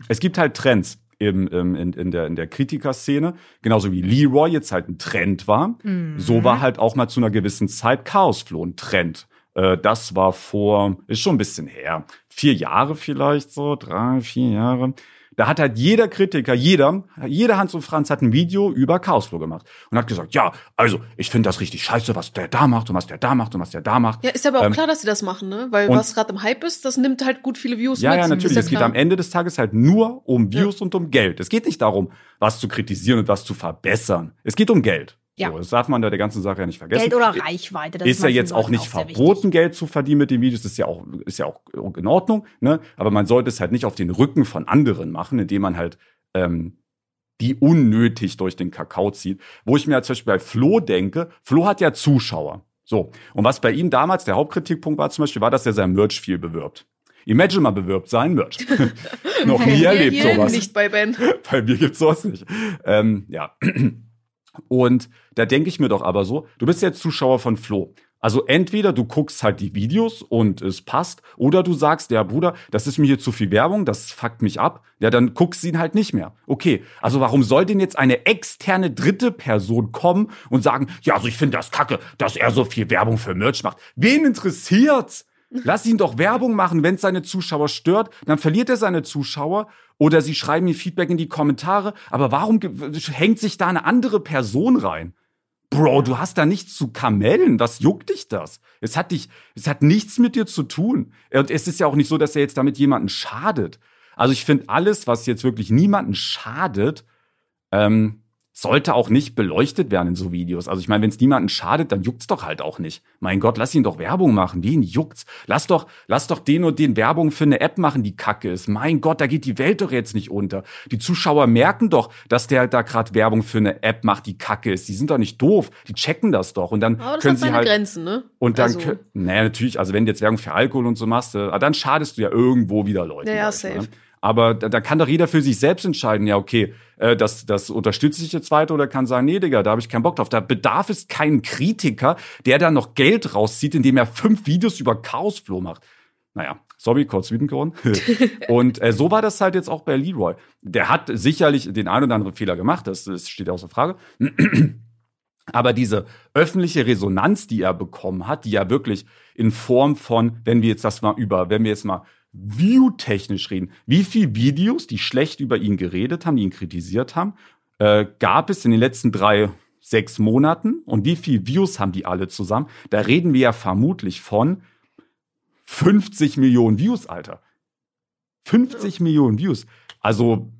Es gibt halt Trends im, im, in, in der, in der Kritikerszene, genauso wie Leroy jetzt halt ein Trend war. Mhm. So war halt auch mal zu einer gewissen Zeit Chaos Flo ein Trend. Äh, das war vor, ist schon ein bisschen her, vier Jahre vielleicht so, drei, vier Jahre. Da hat halt jeder Kritiker, jeder, jeder Hans und Franz hat ein Video über Chaosflow gemacht und hat gesagt, ja, also ich finde das richtig scheiße, was der da macht und was der da macht und was der da macht. Ja, ist aber auch ähm, klar, dass sie das machen, ne? Weil was gerade im Hype ist, das nimmt halt gut viele Views ja, mit. Ja, natürlich. Ja es geht am Ende des Tages halt nur um Views ja. und um Geld. Es geht nicht darum, was zu kritisieren und was zu verbessern. Es geht um Geld. Ja. So, das darf man da der ganzen Sache ja nicht vergessen. Geld oder Reichweite. Das ist, ist ja jetzt auch nicht auch verboten, Geld zu verdienen mit den Videos. Das ist ja auch, ist ja auch in Ordnung. Ne? Aber man sollte es halt nicht auf den Rücken von anderen machen, indem man halt ähm, die unnötig durch den Kakao zieht. Wo ich mir zum Beispiel bei Flo denke, Flo hat ja Zuschauer. So. Und was bei ihm damals der Hauptkritikpunkt war zum Beispiel, war, dass er sein Merch viel bewirbt. Imagine mal bewirbt sein Merch. [laughs] Noch nie erlebt sowas. Nicht bei Ben. [laughs] bei mir gibt's sowas nicht. Ähm, ja. Und da denke ich mir doch aber so, du bist jetzt Zuschauer von Flo. Also entweder du guckst halt die Videos und es passt, oder du sagst, ja Bruder, das ist mir hier zu viel Werbung, das fuckt mich ab. Ja, dann guckst du ihn halt nicht mehr. Okay, also warum soll denn jetzt eine externe dritte Person kommen und sagen, ja, also ich finde das kacke, dass er so viel Werbung für Merch macht. Wen interessiert's? Lass ihn doch Werbung machen, wenn es seine Zuschauer stört, dann verliert er seine Zuschauer oder sie schreiben ihm Feedback in die Kommentare. Aber warum hängt sich da eine andere Person rein? Bro, du hast da nichts zu kamellen. Was juckt dich das? Es hat dich, es hat nichts mit dir zu tun. Und es ist ja auch nicht so, dass er jetzt damit jemanden schadet. Also ich finde alles, was jetzt wirklich niemanden schadet, ähm, sollte auch nicht beleuchtet werden in so Videos. Also ich meine, wenn es niemanden schadet, dann juckt's doch halt auch nicht. Mein Gott, lass ihn doch Werbung machen. Wen juckt's? Lass doch, lass doch den und den Werbung für eine App machen, die kacke ist. Mein Gott, da geht die Welt doch jetzt nicht unter. Die Zuschauer merken doch, dass der da gerade Werbung für eine App macht, die kacke ist. Die sind doch nicht doof. Die checken das doch. Und dann Aber das können hat sie halt. Grenzen, ne? Und dann, also. naja, natürlich, also wenn du jetzt Werbung für Alkohol und so machst, äh, dann schadest du ja irgendwo wieder Leute. Ja, ja, safe. Ne? Aber da, da kann doch jeder für sich selbst entscheiden, ja, okay, äh, das, das unterstütze ich jetzt weiter oder kann sagen, nee, Digga, da habe ich keinen Bock drauf. Da bedarf es keinen Kritiker, der da noch Geld rauszieht, indem er fünf Videos über Chaosflow macht. Naja, sorry, kurz wütend geworden. [laughs] und äh, so war das halt jetzt auch bei Leroy. Der hat sicherlich den einen oder anderen Fehler gemacht, das, das steht außer Frage. [clears throat] Aber diese öffentliche Resonanz, die er bekommen hat, die ja wirklich in Form von, wenn wir jetzt das mal über, wenn wir jetzt mal view-technisch reden, wie viele Videos, die schlecht über ihn geredet haben, die ihn kritisiert haben, äh, gab es in den letzten drei, sechs Monaten und wie viele Views haben die alle zusammen? Da reden wir ja vermutlich von 50 Millionen Views, Alter. 50 Millionen Views. Also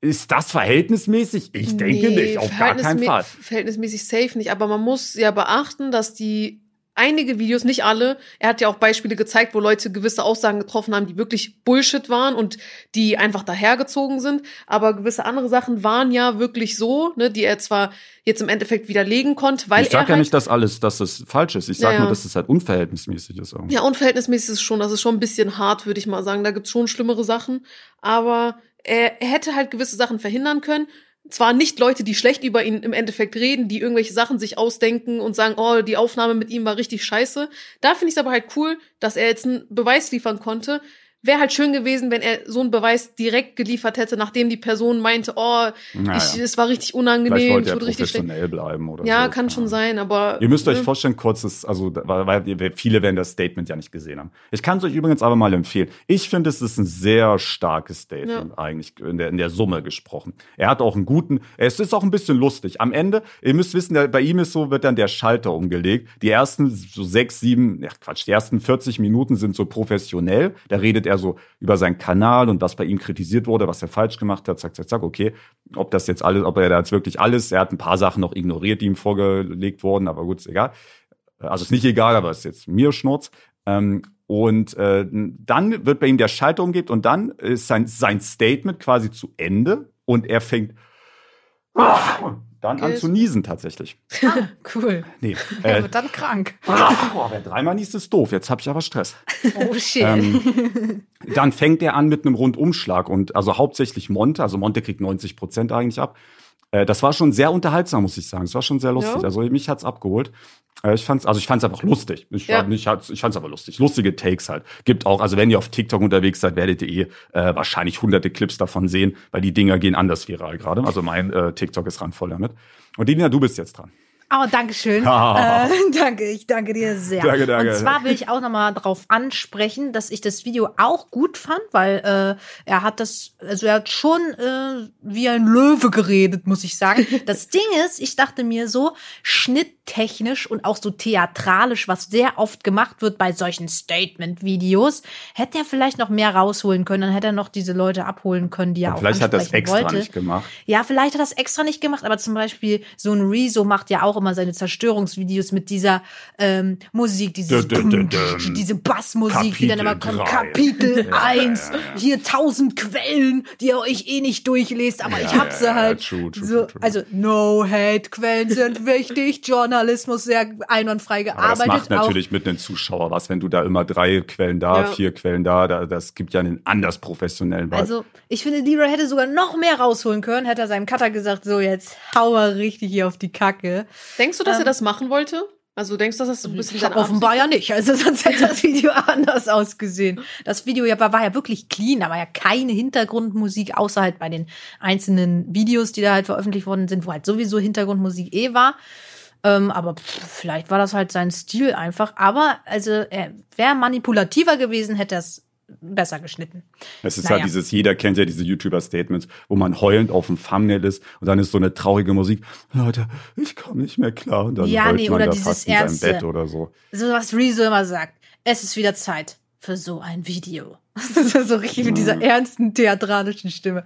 ist das verhältnismäßig? Ich nee, denke nicht, auf gar keinen Fall. Verhältnismäßig safe nicht, aber man muss ja beachten, dass die einige Videos, nicht alle. Er hat ja auch Beispiele gezeigt, wo Leute gewisse Aussagen getroffen haben, die wirklich Bullshit waren und die einfach dahergezogen sind. Aber gewisse andere Sachen waren ja wirklich so, ne, die er zwar jetzt im Endeffekt widerlegen konnte, weil ich sag er ja halt, nicht, dass alles, dass es falsch ist. Ich sag Ja, nur, dass es halt unverhältnismäßig ist. Irgendwie. Ja, unverhältnismäßig ist es schon. Das ist schon ein bisschen hart, würde ich mal sagen. Da gibt's schon schlimmere Sachen. Aber er, er hätte halt gewisse Sachen verhindern können. Zwar nicht Leute, die schlecht über ihn im Endeffekt reden, die irgendwelche Sachen sich ausdenken und sagen, oh, die Aufnahme mit ihm war richtig scheiße. Da finde ich es aber halt cool, dass er jetzt einen Beweis liefern konnte. Wäre halt schön gewesen, wenn er so einen Beweis direkt geliefert hätte, nachdem die Person meinte, oh, Naja. ich, es war richtig unangenehm, wollte ich wurde richtig professionell bleiben oder Ja, so. kann schon sein, aber. Ihr müsst euch ne? vorstellen, kurzes, also weil, viele werden das Statement ja nicht gesehen haben. Ich kann es euch übrigens aber mal empfehlen. Ich finde, es ist ein sehr starkes Statement eigentlich in der, in der Summe gesprochen. Er hat auch einen guten, es ist auch ein bisschen lustig. Am Ende, ihr müsst wissen, bei ihm ist so, wird dann der Schalter umgelegt. Die ersten so sechs, sieben, ja Quatsch, die ersten 40 Minuten sind so professionell. Da redet er so über seinen Kanal und was bei ihm kritisiert wurde, was er falsch gemacht hat, zack, zack, zack, okay. Ob das jetzt alles, ob er da jetzt wirklich alles, er hat ein paar Sachen noch ignoriert, die ihm vorgelegt wurden, aber gut, ist egal. Also ist nicht egal, aber ist jetzt mir Schnurz. Ähm, und äh, dann wird bei ihm der Schalter umgeht und dann ist sein, sein Statement quasi zu Ende und er fängt dann an zu niesen tatsächlich. Ah, cool. Nee. Er Äh, wird dann krank. [laughs] boah, wer dreimal niest, ist doof. Jetzt habe ich aber Stress. Oh shit. Ähm, [laughs] dann fängt er an mit einem Rundumschlag und also hauptsächlich Monte, also Monte kriegt 90 Prozent eigentlich ab. Äh, das war schon sehr unterhaltsam, muss ich sagen. Es war schon sehr lustig. Ja. Also mich hat's abgeholt. Äh, ich fand's, also ich fand's einfach lustig. Ich, Ja. fand- ich, ich fand's aber lustig. Lustige Takes halt. Gibt auch, also wenn ihr auf TikTok unterwegs seid, werdet ihr eh äh, wahrscheinlich hunderte Clips davon sehen, weil die Dinger gehen anders viral gerade. Also mein äh, TikTok ist randvoll damit. Und Dina, du bist jetzt dran. Oh, danke schön. Ah. [laughs] äh, danke, ich danke dir sehr. Danke, danke. Und zwar will ich auch nochmal darauf ansprechen, dass ich das Video auch gut fand, weil äh, er hat das, also er hat schon äh, wie ein Löwe geredet, muss ich sagen. [laughs] Das Ding ist, ich dachte mir so, schnitttechnisch und auch so theatralisch, was sehr oft gemacht wird bei solchen Statement-Videos, hätte er vielleicht noch mehr rausholen können, dann hätte er noch diese Leute abholen können, die er auch Vielleicht hat er ansprechen extra wollte. nicht gemacht. Ja, vielleicht hat er das extra nicht gemacht, aber zum Beispiel so ein Rezo macht ja auch immer seine Zerstörungsvideos mit dieser ähm, Musik, dieses dum, dum, dum. diese Bassmusik, die dann immer Kapitel kommt. Kapitel Ja, 1, ja, ja, hier tausend Quellen, die ihr euch eh nicht durchlest, aber ich hab sie halt. true, true, so, true. Also no hate, Quellen sind wichtig, Journalismus sehr einwandfrei Aber gearbeitet. das macht auch natürlich mit einem Zuschauer was, wenn du da immer drei Quellen da, vier Quellen da, da, das gibt ja einen anders professionellen Vibe. Also, ich finde, Leroy hätte sogar noch mehr rausholen können, hätte er seinem Cutter gesagt, so jetzt hau mal richtig hier auf die Kacke. Denkst du, dass Ähm, er das machen wollte? Also denkst du, dass das so ein bisschen seine Offenbar ja nicht. Also sonst hätte das Video [laughs] anders ausgesehen. Das Video ja, war, war ja wirklich clean, da war ja keine Hintergrundmusik, außer halt bei den einzelnen Videos, die da halt veröffentlicht worden sind, wo halt sowieso Hintergrundmusik eh war. Ähm, aber pff, vielleicht war das halt sein Stil einfach. Aber also er wäre manipulativer gewesen, hätte er es besser geschnitten. es ist naja. halt dieses, jeder kennt ja diese YouTuber-Statements, wo man heulend auf dem Thumbnail ist und dann ist so eine traurige Musik. Leute, ich komme nicht mehr klar. Und dann Ja, nee, oder dieses Ernste. Bett oder so. So was Rezo immer sagt. Es ist wieder Zeit für so ein Video. [laughs] Das ist so richtig mit dieser ernsten theatralischen Stimme.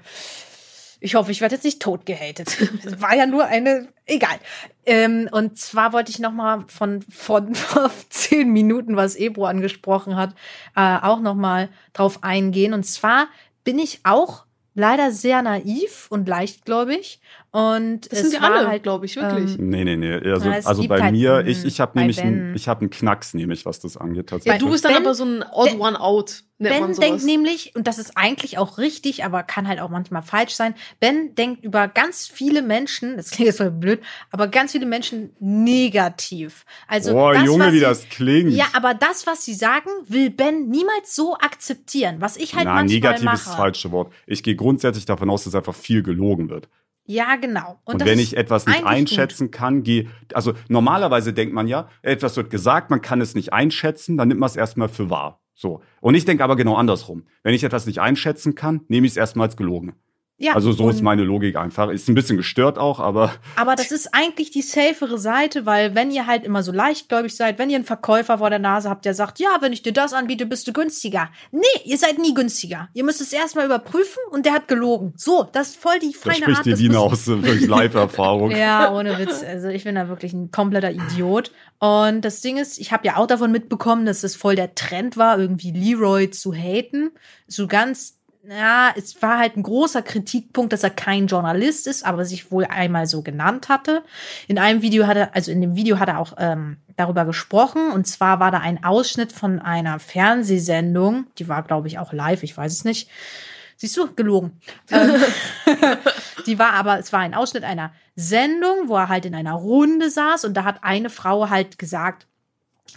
Ich hoffe, ich werde jetzt nicht tot gehatet. Es war ja nur eine, egal. Ähm, und zwar wollte ich noch mal von, von [laughs] vor zehn Minuten, was Ebro angesprochen hat, äh, auch noch mal drauf eingehen. Und zwar bin ich auch leider sehr naiv und leichtgläubig. Und Das es sind wir alle, halt, glaube ich, wirklich. ähm, Nee, nee, nee. Also, Ja, also bei halt, mir, ich, ich habe nämlich einen, ich habe einen Knacks, nämlich, was das angeht ja, tatsächlich. du bist dann Ben- aber so ein Odd Ben- One Out, Ben sowas. denkt nämlich, und das ist eigentlich auch richtig, aber kann halt auch manchmal falsch sein, Ben denkt über ganz viele Menschen, das klingt jetzt voll blöd, aber ganz viele Menschen negativ. Also Boah, das, Junge, was wie sie, das klingt. Ja, aber das, was sie sagen, will Ben niemals so akzeptieren, was ich halt Nein, manchmal negativ mache. ist das falsche Wort. Ich gehe grundsätzlich davon aus, dass einfach viel gelogen wird. Ja, genau. Und, das wenn ich etwas nicht einschätzen kann, gehe, also normalerweise denkt man ja, etwas wird gesagt, man kann es nicht einschätzen, dann nimmt man es erstmal für wahr. So. Und ich denke aber genau andersrum. Wenn ich etwas nicht einschätzen kann, nehme ich es erstmal als gelogen. Ja, also so ist meine Logik einfach. Ist ein bisschen gestört auch, aber Aber das [laughs] ist eigentlich die safere Seite, weil wenn ihr halt immer so leichtgläubig seid, wenn ihr einen Verkäufer vor der Nase habt, der sagt, ja, wenn ich dir das anbiete, bist du günstiger. Nee, ihr seid nie günstiger. Ihr müsst es erstmal überprüfen und der hat gelogen. So, das ist voll die da feine spricht Art die Dina aus durch [laughs] Live-Erfahrung. Ja, ohne Witz. Also ich bin da wirklich ein kompletter Idiot. Und das Ding ist, ich habe ja auch davon mitbekommen, dass es voll der Trend war, irgendwie Leroy zu haten. So ganz, ja, es war halt ein großer Kritikpunkt, dass er kein Journalist ist, aber sich wohl einmal so genannt hatte. In einem Video hat er, also in dem Video hat er auch ähm, darüber gesprochen. Und zwar war da ein Ausschnitt von einer Fernsehsendung, die war, glaube ich, auch live, ich weiß es nicht. Siehst du, gelogen. [laughs] Ähm, die war aber, es war ein Ausschnitt einer Sendung, wo er halt in einer Runde saß und da hat eine Frau halt gesagt,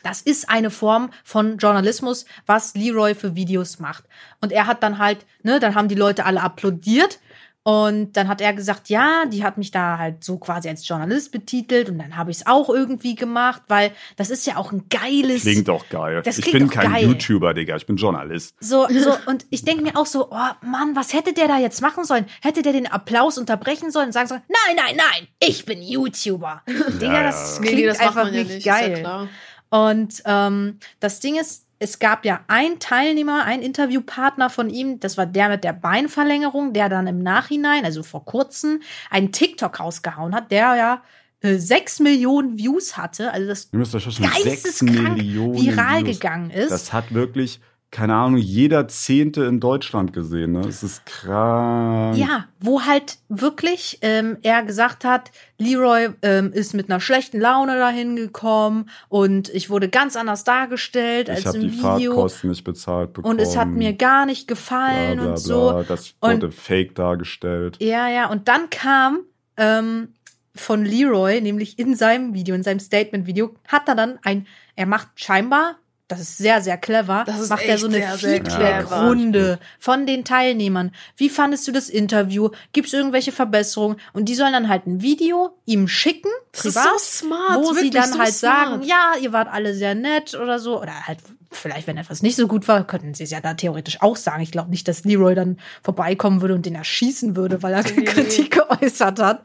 das ist eine Form von Journalismus, was Leroy für Videos macht. Und er hat dann halt, ne, dann haben die Leute alle applaudiert. Und dann hat er gesagt, ja, die hat mich da halt so quasi als Journalist betitelt und dann habe ich es auch irgendwie gemacht, weil das ist ja auch ein geiles. Klingt doch geil. Das ich klingt bin kein geil. YouTuber, Digga, ich bin Journalist. So, so, [laughs] und ich denke mir auch so, oh Mann, was hätte der da jetzt machen sollen? Hätte der den Applaus unterbrechen sollen und sagen sollen, nein, nein, nein, ich bin YouTuber. [laughs] Digga, Ja, das ja. klingt Nee, das macht einfach man ja nicht nicht. Ist ja geil. Und ähm, das Ding ist, es gab ja einen Teilnehmer, einen Interviewpartner von ihm, das war der mit der Beinverlängerung, der dann im Nachhinein, also vor kurzem, einen TikTok rausgehauen hat, der ja äh, sechs Millionen Views hatte. Also das geisteskrank viral Views. gegangen ist. Das hat wirklich, keine Ahnung, jeder Zehnte in Deutschland gesehen. Ne? Es ist krank. Ja, wo halt wirklich ähm, er gesagt hat, Leroy ähm, ist mit einer schlechten Laune dahin gekommen und ich wurde ganz anders dargestellt ich als habe im die Video. Fahrtkosten nicht bezahlt bekommen. Und es hat mir gar nicht bla, gefallen bla, und so. bla. Das Und- wurde fake dargestellt. Ja, ja, und dann kam ähm, von Leroy, nämlich in seinem Video, in seinem Statement-Video, hat er dann ein, er macht scheinbar, das ist sehr, sehr clever, Das ist macht er so eine sehr, Feedback-Runde von den Teilnehmern. Wie fandest du das Interview? Gibt es irgendwelche Verbesserungen? Und die sollen dann halt ein Video ihm schicken, Das ist privat, so smart, wo sie dann so halt smart. sagen, ja, ihr wart alle sehr nett oder so. Oder halt, vielleicht, wenn etwas nicht so gut war, könnten sie es ja da theoretisch auch sagen. Ich glaube nicht, dass Leroy dann vorbeikommen würde und den erschießen würde, weil er nee. Kritik geäußert hat.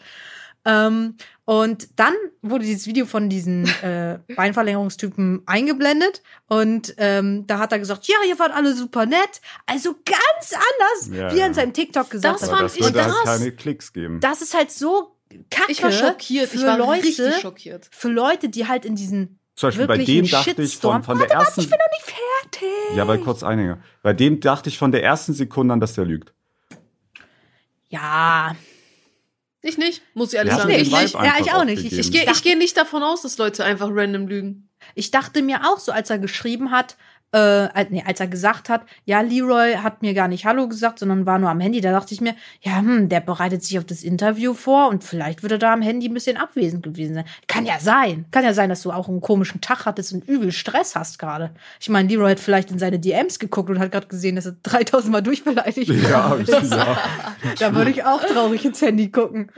Ähm, und dann wurde dieses Video von diesen [laughs] äh, Beinverlängerungstypen eingeblendet und ähm, da hat er gesagt, ja, ihr wart alle super nett. Also ganz anders, Ja, wie er in seinem TikTok gesagt Das hat. Aber fand das ich halt krass. keine Klicks geben. Das ist halt so kacke Ich war schockiert. für Ich war Leute, richtig schockiert. für Leute, die halt in diesen Zum Beispiel bei wirklich dem ein dachte ich von, von der Warte, warte, ersten. ich bin noch nicht fertig. Ja, weil kurz einige. Bei dem dachte ich von der ersten Sekunde an, dass der lügt. Ja, Ich nicht, muss ich ehrlich sagen. Ich nicht. Ja, ich auch nicht. Ich gehe ich geh nicht davon aus, dass Leute einfach random lügen. ich dachte mir auch so, als er geschrieben hat, äh, als- nee, als er gesagt hat, ja, Leroy hat mir gar nicht Hallo gesagt, sondern war nur am Handy, da dachte ich mir, ja, hm, der bereitet sich auf das Interview vor und vielleicht wird er da am Handy ein bisschen abwesend gewesen sein. Kann ja sein. Kann ja sein, dass du auch einen komischen Tag hattest und übel Stress hast gerade. Ich meine, Leroy hat vielleicht in seine DMs geguckt und hat gerade gesehen, dass er [laughs] 3000 Mal durchbeleidigt Ja, ist. ja. [laughs] Da würde ich auch traurig ins Handy gucken.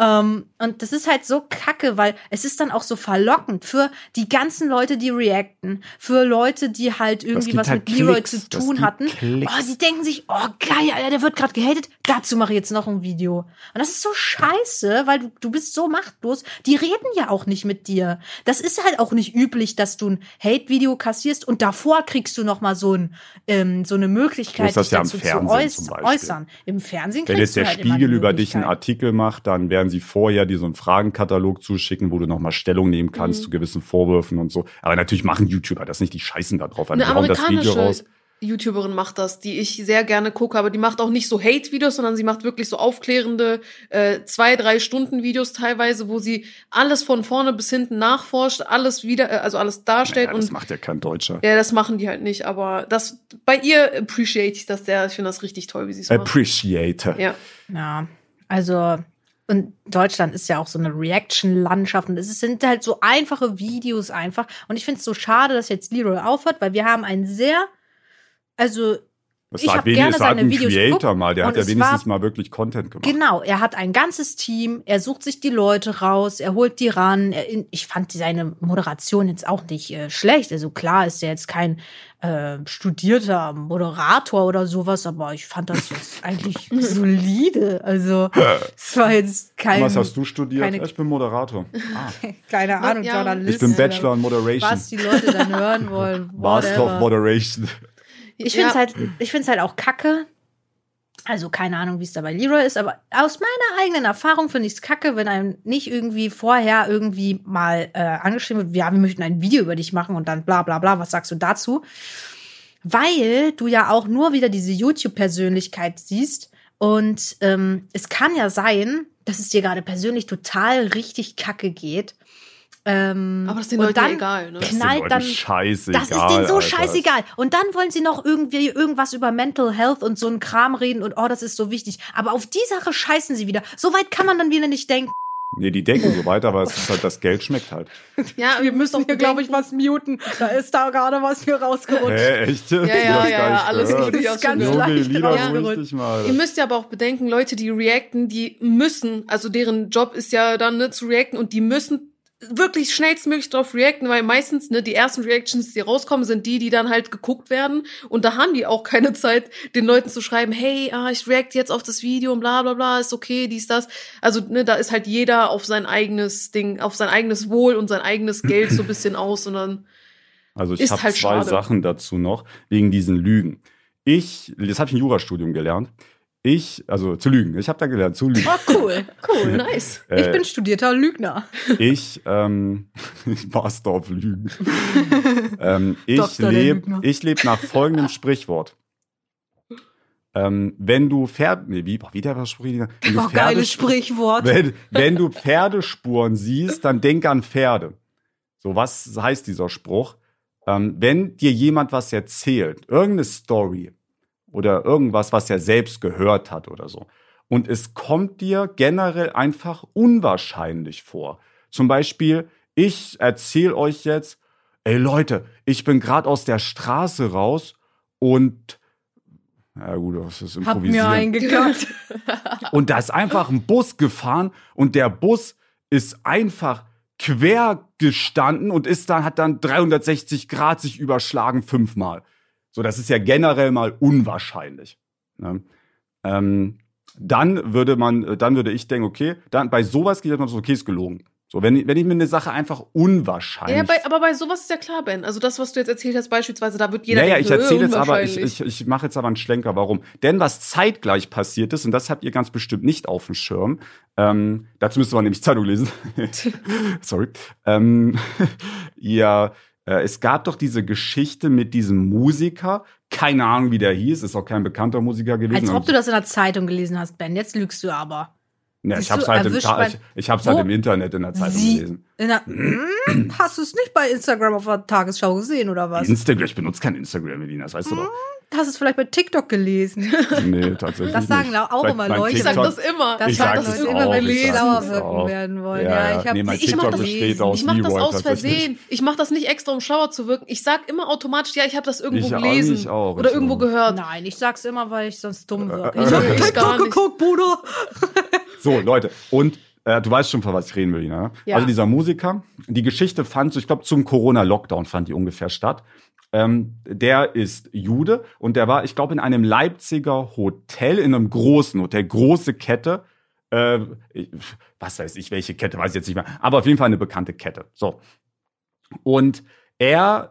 Ähm, und das ist halt so kacke, weil es ist dann auch so verlockend für die ganzen Leute, die reacten, für Leute, die halt irgendwie gibt was halt mit Leroy Klicks. zu tun hatten. Klicks. Oh, die denken sich, oh geil, Alter, der wird gerade gehatet. Dazu mache ich jetzt noch ein Video. Und das ist so scheiße, weil du, du bist so machtlos. Die reden ja auch nicht mit dir. Das ist halt auch nicht üblich, dass du ein Hate-Video kassierst und davor kriegst du noch mal so, ein, ähm, so eine Möglichkeit, dich ja im dazu zu Fernsehen äuß äußern. Im Fernsehen Wenn jetzt der halt Spiegel über dich einen. Artikel macht, dann werden sie vorher dir so einen Fragenkatalog zuschicken, wo du nochmal Stellung nehmen kannst Mhm. zu gewissen Vorwürfen und so. Aber natürlich machen YouTuber das nicht, die scheißen da drauf. an. Eine amerikanische raus. YouTuberin macht das, die ich sehr gerne gucke, aber die macht auch nicht so Hate-Videos, sondern sie macht wirklich so aufklärende äh, zwei, drei Stunden Videos teilweise, wo sie alles von vorne bis hinten nachforscht, alles wieder, äh, also alles darstellt Ja, das und macht ja kein Deutscher. ja, das machen die halt nicht, aber das bei ihr appreciate ich das sehr. Ich finde das richtig toll, wie sie es macht. Appreciate. Ja. Ja, also und Deutschland ist ja auch so eine Reaction-Landschaft und es sind halt so einfache Videos einfach. Und ich finde es so schade, dass jetzt Leroy aufhört, weil wir haben ein sehr, also Das ich war habe wenigstens gerne es war seine ein Videos Creator geguckt mal, der und hat ja es wenigstens war mal wirklich Content gemacht. Genau, er hat ein ganzes Team, er sucht sich die Leute raus, er holt die ran. Er, ich fand seine Moderation jetzt auch nicht äh, schlecht. Also klar ist er jetzt kein äh, studierter Moderator oder sowas, aber ich fand das jetzt [laughs] eigentlich solide. Also es war jetzt kein, Was hast du studiert? keine- ich bin Moderator. Ah, [laughs] keine Ahnung, Ja. Journalist. ich bin Bachelor in Moderation. Was die Leute dann hören wollen. [laughs] Master of. Moderation. Ich finde es Ja. halt, ich find's halt auch kacke. Also keine Ahnung, wie es da bei Leroy ist, aber aus meiner eigenen Erfahrung finde ich es kacke, wenn einem nicht irgendwie vorher irgendwie mal äh, angeschrieben wird, ja, wir möchten ein Video über dich machen und dann bla bla bla, was sagst du dazu? Weil du ja auch nur wieder diese YouTube-Persönlichkeit siehst und ähm, es kann ja sein, dass es dir gerade persönlich total richtig kacke geht. Ähm, Aber das ist den und Leuten ja dann egal, ne? Das ist knallt Leuten dann scheißegal. das ist denen so Alter. scheißegal. Und dann wollen sie noch irgendwie irgendwas über Mental Health und so einen Kram reden und oh, das ist so wichtig. Aber auf die Sache scheißen sie wieder. So weit kann man dann wieder nicht denken. Nee, die denken so weiter, aber es ist halt, das Geld schmeckt halt. Ja, Wir müssen hier, glaube ich, was muten. Da ist da gerade was mir rausgerutscht. Hä, echt? Ja, ja, ja, alles gut. Ich Das auch ist ganz. Junge, leicht ruhig dich mal. Ihr müsst ja aber auch bedenken, Leute, die reacten, die müssen, also deren Job ist ja dann ne, zu reacten und die müssen wirklich schnellstmöglich darauf reacten, weil meistens ne, die ersten Reactions, die rauskommen, sind die, die dann halt geguckt werden und da haben die auch keine [laughs] Zeit, den Leuten zu schreiben, hey, ah, ich react jetzt auf das Video und bla bla bla, ist okay, dies, das. Also ne, da ist halt jeder auf sein eigenes Ding, auf sein eigenes Wohl und sein eigenes Geld so ein bisschen aus und dann Also ich habe halt zwei schade. Sachen dazu noch, wegen diesen Lügen. Ich, das habe ich im Jurastudium gelernt. Ich, also zu lügen. Ich habe da gelernt, zu lügen. Oh, cool. cool, [laughs] nice. Ich Äh, bin studierter Lügner. [laughs] Ich, ähm, [laughs] Master auf Lügen. ähm, ich lebe ich leb nach folgendem Sprichwort. Ähm, wenn du Pferd, nee, wie, wie der Spruch? Wenn du Oh, geiles Pferdesp- Sprichwort. wenn, wenn du Pferdespuren siehst, dann denk an Pferde. So, was heißt dieser Spruch? Ähm, wenn dir jemand was erzählt, irgendeine Story oder irgendwas, was er selbst gehört hat oder so, und es kommt dir generell einfach unwahrscheinlich vor. Zum Beispiel, ich erzähle euch jetzt, ey Leute, ich bin gerade aus der Straße raus und ja gut, das ist Hab mir eingekackt. [laughs] Und da ist einfach ein Bus gefahren und der Bus ist einfach quer gestanden und ist dann, hat dann 360 Grad sich überschlagen fünfmal. So, das ist ja generell mal unwahrscheinlich. Ne? Ähm, dann würde man, dann würde ich denken, okay, dann bei sowas geht man so, okay, ist gelogen. So, wenn, wenn ich mir eine Sache einfach unwahrscheinlich. Ja, bei, aber bei sowas ist ja klar, Ben. Also das, was du jetzt erzählt hast, beispielsweise, da wird jeder ja, ja, denken, ich erzähle äh, jetzt aber, ich, ich, ich mache jetzt aber einen Schlenker, warum. Denn was zeitgleich passiert ist, und das habt ihr ganz bestimmt nicht auf dem Schirm, ähm, dazu müsste man nämlich Zeitung lesen. [laughs] Sorry. Ähm, [laughs] ja, äh, es gab doch diese Geschichte mit diesem Musiker, keine Ahnung, wie der hieß, ist auch kein bekannter Musiker gewesen. Als ob du das in der Zeitung gelesen hast, Ben. Jetzt lügst du aber. ja, Siehst ich hab's halt, im, ich, ich hab's halt im Internet in der Zeitung Sie- gelesen. Der, Hm, hast du es nicht bei Instagram auf der Tagesschau gesehen oder was? Instagram, ich benutze kein Instagram, Medina, das weißt du doch. Hast du es vielleicht bei TikTok gelesen? Nee, [laughs] tatsächlich Das sagen nicht. auch immer Leute. ich sag TikTok- das immer. Das Ich sagt sag Leute es immer, auch, wenn sag sauer wirken werden wollen. Ja, Ja, ich Nee, mein ich TikTok das- besteht aus Ich mach das aus. Versehen. Ich mach das nicht extra, um schlauer zu wirken. Ich sag immer automatisch, ja, ich habe das irgendwo Ich gelesen ich auch, oder ich irgendwo auch. gehört. Nein, ich sag's immer, weil ich sonst dumm wirke. Äh, Ich hab äh, TikTok geguckt, Bruder. So, Leute, und äh, du weißt schon, von was ich reden will, ne? Ja. Also dieser Musiker, die Geschichte fand so, ich glaube, zum Corona-Lockdown fand die ungefähr statt. Ähm, der ist Jude und der war, ich glaube, in einem Leipziger Hotel, in einem großen Hotel, große Kette. Äh, was weiß ich, welche Kette, weiß ich jetzt nicht mehr. Aber auf jeden Fall eine bekannte Kette. So. Und er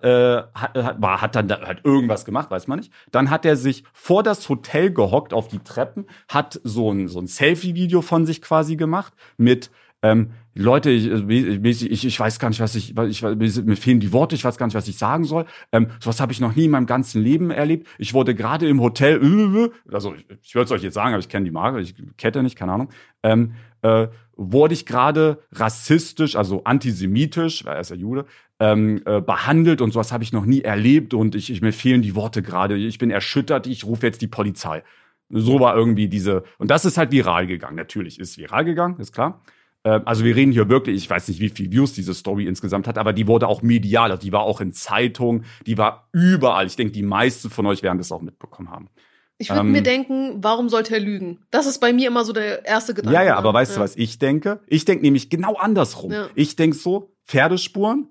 äh, hat, war, hat dann da, hat irgendwas gemacht, weiß man nicht. Dann hat er sich vor das Hotel gehockt auf die Treppen, hat so ein, so ein Selfie-Video von sich quasi gemacht mit ähm, Leute, ich, ich, ich, ich weiß gar nicht, was ich, ich, mir fehlen die Worte, ich weiß gar nicht, was ich sagen soll. Ähm, sowas habe ich noch nie in meinem ganzen Leben erlebt. Ich wurde gerade im Hotel, äh, also ich, ich würde es euch jetzt sagen, aber ich kenne die Marke, ich kette nicht, keine Ahnung. Ähm, äh, wurde ich gerade rassistisch, also antisemitisch, weil er ist ja Jude, ähm, äh, behandelt und sowas habe ich noch nie erlebt und ich, ich mir fehlen die Worte gerade. Ich bin erschüttert, ich rufe jetzt die Polizei. So war irgendwie diese und das ist halt viral gegangen. Natürlich ist viral gegangen, ist klar. Äh, Also wir reden hier wirklich, ich weiß nicht, wie viel Views diese Story insgesamt hat, aber die wurde auch medial, also die war auch in Zeitungen, die war überall. Ich denke, die meisten von euch werden das auch mitbekommen haben. Ich würde Ähm, mir denken, warum sollte er lügen? Das ist bei mir immer so der erste Gedanke. Ja, ja, aber weißt ja. du, was ich denke? Ich denke nämlich genau andersrum. Ja. Ich denke so, Pferdespuren,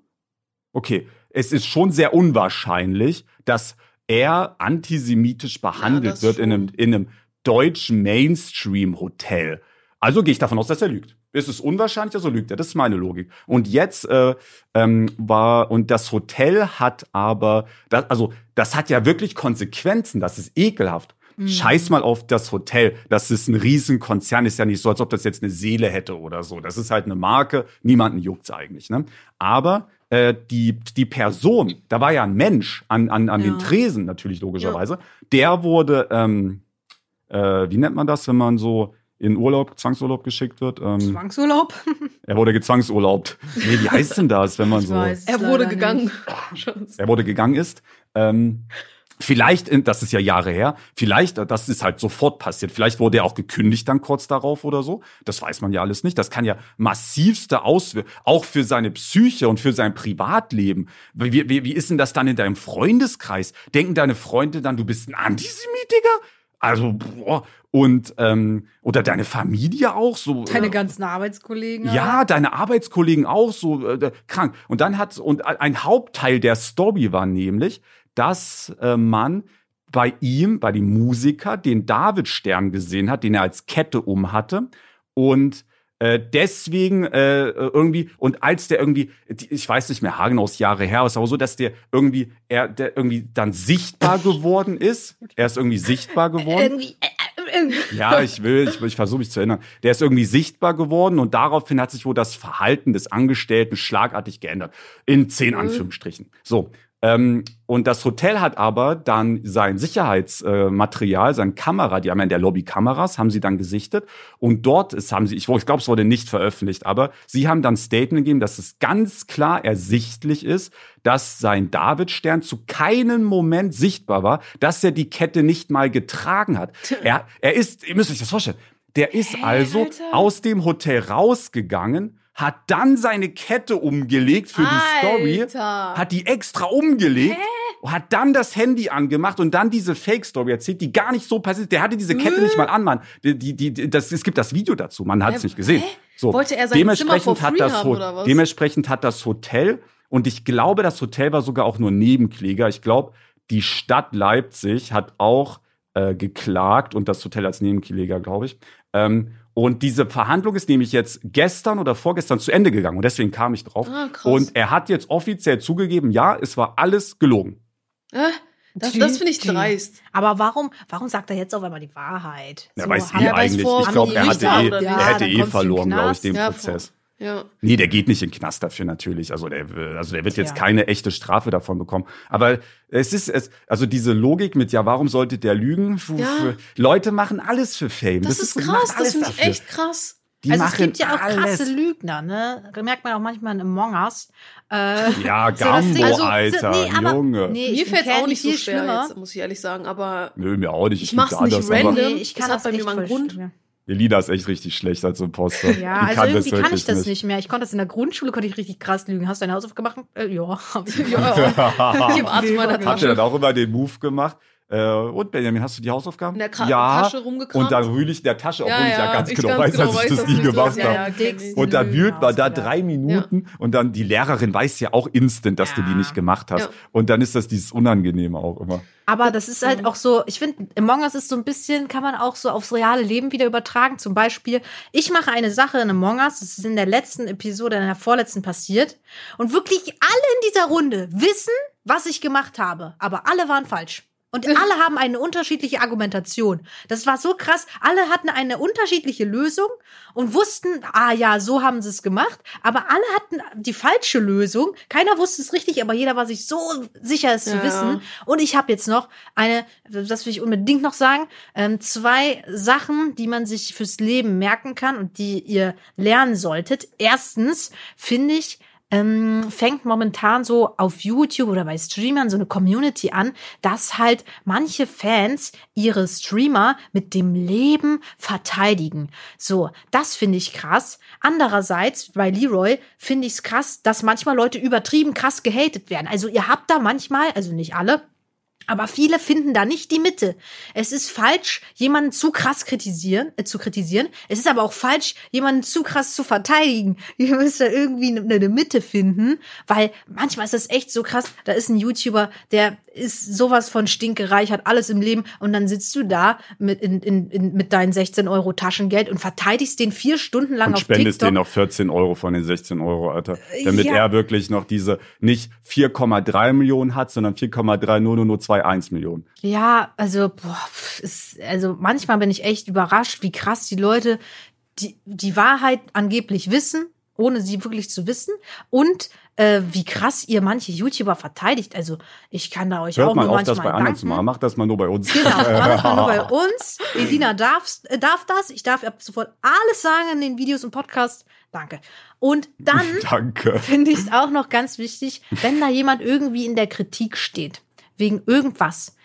okay, es ist schon sehr unwahrscheinlich, dass er antisemitisch behandelt das wird in einem, in einem deutschen Mainstream-Hotel. Also gehe ich davon aus, dass er lügt. Es ist unwahrscheinlich, also lügt er. Das ist meine Logik. Und jetzt äh, ähm, war, und das Hotel hat aber, das, also das hat ja wirklich Konsequenzen, das ist ekelhaft. Scheiß mal auf das Hotel. Das ist ein Riesenkonzern. Ist ja nicht so, als ob das jetzt eine Seele hätte oder so. Das ist halt eine Marke. Niemanden juckt's eigentlich. Ne? Aber äh, die, die Person, da war ja ein Mensch an, an, an den Ja. Tresen natürlich logischerweise. Der wurde, ähm, äh, wie nennt man das, wenn man so in Urlaub, Zwangsurlaub geschickt wird? Ähm, Zwangsurlaub? [laughs] er wurde gezwangsurlaubt. Nee, wie heißt denn das, wenn man Ich so weiß. Er wurde gegangen. [laughs] Er wurde gegangen ist. Ähm, vielleicht, in- das ist ja Jahre her, vielleicht, das ist halt sofort passiert. Vielleicht wurde er auch gekündigt dann kurz darauf oder so. Das weiß man ja alles nicht. Das kann ja massivste Auswirkungen, auch für seine Psyche und für sein Privatleben. Wie, wie, wie ist denn das dann in deinem Freundeskreis? Denken deine Freunde dann, du bist ein Antisemitiker? Also, boah, und, ähm, oder deine Familie auch so. Deine äh, ganzen Arbeitskollegen. ja, deine Arbeitskollegen auch so äh, krank. Und dann hat und ein Hauptteil der Story war nämlich, dass äh, man bei ihm, bei dem Musiker, den Davidstern gesehen hat, den er als Kette um hatte und äh, deswegen äh, irgendwie und als der irgendwie die- ich weiß nicht mehr haargenau Jahre her ist aber so dass der irgendwie er der irgendwie dann sichtbar [laughs] geworden ist er ist irgendwie sichtbar geworden ja, ich will, ich, will- ich versuche mich zu erinnern. Der ist irgendwie sichtbar geworden und daraufhin hat sich wohl das Verhalten des Angestellten schlagartig geändert. In zehn Mhm. Anführungsstrichen. So. Ähm, und das Hotel hat aber dann sein Sicherheitsmaterial, äh, sein Kamera, die haben ja in der Lobby Kameras, haben sie dann gesichtet. Und dort ist, haben sie, ich, ich glaube, es wurde nicht veröffentlicht, aber sie haben dann Statement gegeben, dass es ganz klar ersichtlich ist, dass sein Davidstern zu keinem Moment sichtbar war, dass er die Kette nicht mal getragen hat. Er, er ist, ihr müsst euch das vorstellen, der ist also Alter. aus dem Hotel rausgegangen, hat dann seine Kette umgelegt für die Story, Alter. hat die extra umgelegt, hat dann das Handy angemacht und dann diese Fake-Story erzählt, die gar nicht so passiert. Der hatte diese Kette nicht mal an, Mann. Die, die, die, das, es gibt das Video dazu, man hat es Hä? nicht gesehen. Hä? So. Wollte er sein Zimmer for dementsprechend hat das haben Ho- oder was? Dementsprechend hat das Hotel und ich glaube, das Hotel war sogar auch nur Nebenkläger. Ich glaube, die Stadt Leipzig hat auch äh, geklagt und das Hotel als Nebenkläger, glaube ich. Ähm, und diese Verhandlung ist nämlich jetzt gestern oder vorgestern zu Ende gegangen und deswegen kam ich drauf. Ah, krass. und er hat jetzt offiziell zugegeben, ja, es war alles gelogen. Äh, das das finde ich dreist. Aber warum, warum sagt er jetzt auf einmal die Wahrheit? Ja, So, weiß eh eigentlich. Ich glaube, er hatte eh, er hätte eh verloren, glaube ich, den Ja, Prozess. Ja. Nee, der geht nicht in den Knast dafür natürlich. Also der, also der wird jetzt Ja. keine echte Strafe davon bekommen. Aber es ist es, also diese Logik mit, ja, warum sollte der lügen? Ja. Leute machen alles für Fame. Das, ist die krass, das finde ich dafür. echt krass. Die also es gibt ja auch alles. krasse Lügner, ne? Das merkt man auch manchmal in Among Us. Äh, Ja, [laughs] So das Gambo, also, Alter, nee, aber- Junge. nee, Mir ich fällt es auch nicht so schwer, schlimmer. jetzt, muss ich ehrlich sagen, aber Nö, mir auch nicht. Ich find's mach's nicht anders, random. Nee, ich kann Das das, hat bei mir mal einen Grund. schlimm. Elina ist echt richtig schlecht als Imposter. Ja, Die also kann irgendwie das kann ich das nicht. mehr. Ich konnte das in der Grundschule, konnte ich richtig krass lügen. Hast du deine Hausaufgaben gemacht? Äh, ja, hab ich. [laughs] ja, [laughs] ich in meiner Habt ihr dann auch immer den Move gemacht? Äh, und Benjamin, hast du die Hausaufgaben? In der Ka ja. Tasche rumgekramt. Und dann rühle ich in der Tasche, obwohl Ja, ich ja ganz ich genau ganz weiß, genau dass ich das dass nie das- gemacht habe. Und dann wühlt man da drei Minuten und dann die Lehrerin weiß ja auch instant, dass du die nicht gemacht hast. Ja. Und dann ist das dieses Unangenehme auch immer. Aber das ist halt auch so, ich finde, Among Us ist so ein bisschen, kann man auch so aufs reale Leben wieder übertragen. Zum Beispiel, ich mache eine Sache in Among Us, das ist in der letzten Episode, in der vorletzten passiert. Und wirklich alle in dieser Runde wissen, was ich gemacht habe. Aber alle waren falsch. Und alle haben eine unterschiedliche Argumentation. Das war so krass. Alle hatten eine unterschiedliche Lösung und wussten, ah ja, so haben sie es gemacht. Aber alle hatten die falsche Lösung. Keiner wusste es richtig, aber jeder war sich so sicher, es zu Ja. wissen. Und ich habe jetzt noch eine, das will ich unbedingt noch sagen, ähm, zwei Sachen, die man sich fürs Leben merken kann und die ihr lernen solltet. Erstens finde ich, ähm, fängt momentan so auf YouTube oder bei Streamern so eine Community an, dass halt manche Fans ihre Streamer mit dem Leben verteidigen. So, das finde ich krass. Andererseits, bei Leroy finde ich es krass, dass manchmal Leute übertrieben krass gehatet werden. Also ihr habt da manchmal, also nicht alle, Aber viele finden da nicht die Mitte. Es ist falsch, jemanden zu krass kritisieren, äh, zu kritisieren. Es ist aber auch falsch, jemanden zu krass zu verteidigen. [laughs] Ihr müsst da irgendwie eine, eine Mitte finden, weil manchmal ist das echt so krass. Da ist ein YouTuber, der ist sowas von stinkereich, hat alles im Leben und dann sitzt du da mit, in, in, in, mit deinen 16 Euro Taschengeld und verteidigst den vier Stunden lang Und auf spendest TikTok. denen noch 14 Euro von den 16 Euro, Alter. Damit Ja. er wirklich noch diese nicht 4,3 Millionen hat, sondern 4,30021 Millionen. Ja, also, boah, ist, also manchmal bin ich echt überrascht, wie krass die Leute die, die Wahrheit angeblich wissen, ohne sie wirklich zu wissen. Und äh, wie krass ihr manche YouTuber verteidigt. Also ich kann da euch Hört auch man nur auf, das manchmal bei anderen zu machen. Macht das mal nur bei uns. Genau, [laughs] mach das mal nur bei uns. Elina darf, äh, darf das. Ich darf ab sofort alles sagen in den Videos und Podcasts. Danke. Und dann [laughs] Danke. finde ich es auch noch ganz wichtig, wenn da jemand irgendwie in der Kritik steht, wegen irgendwas,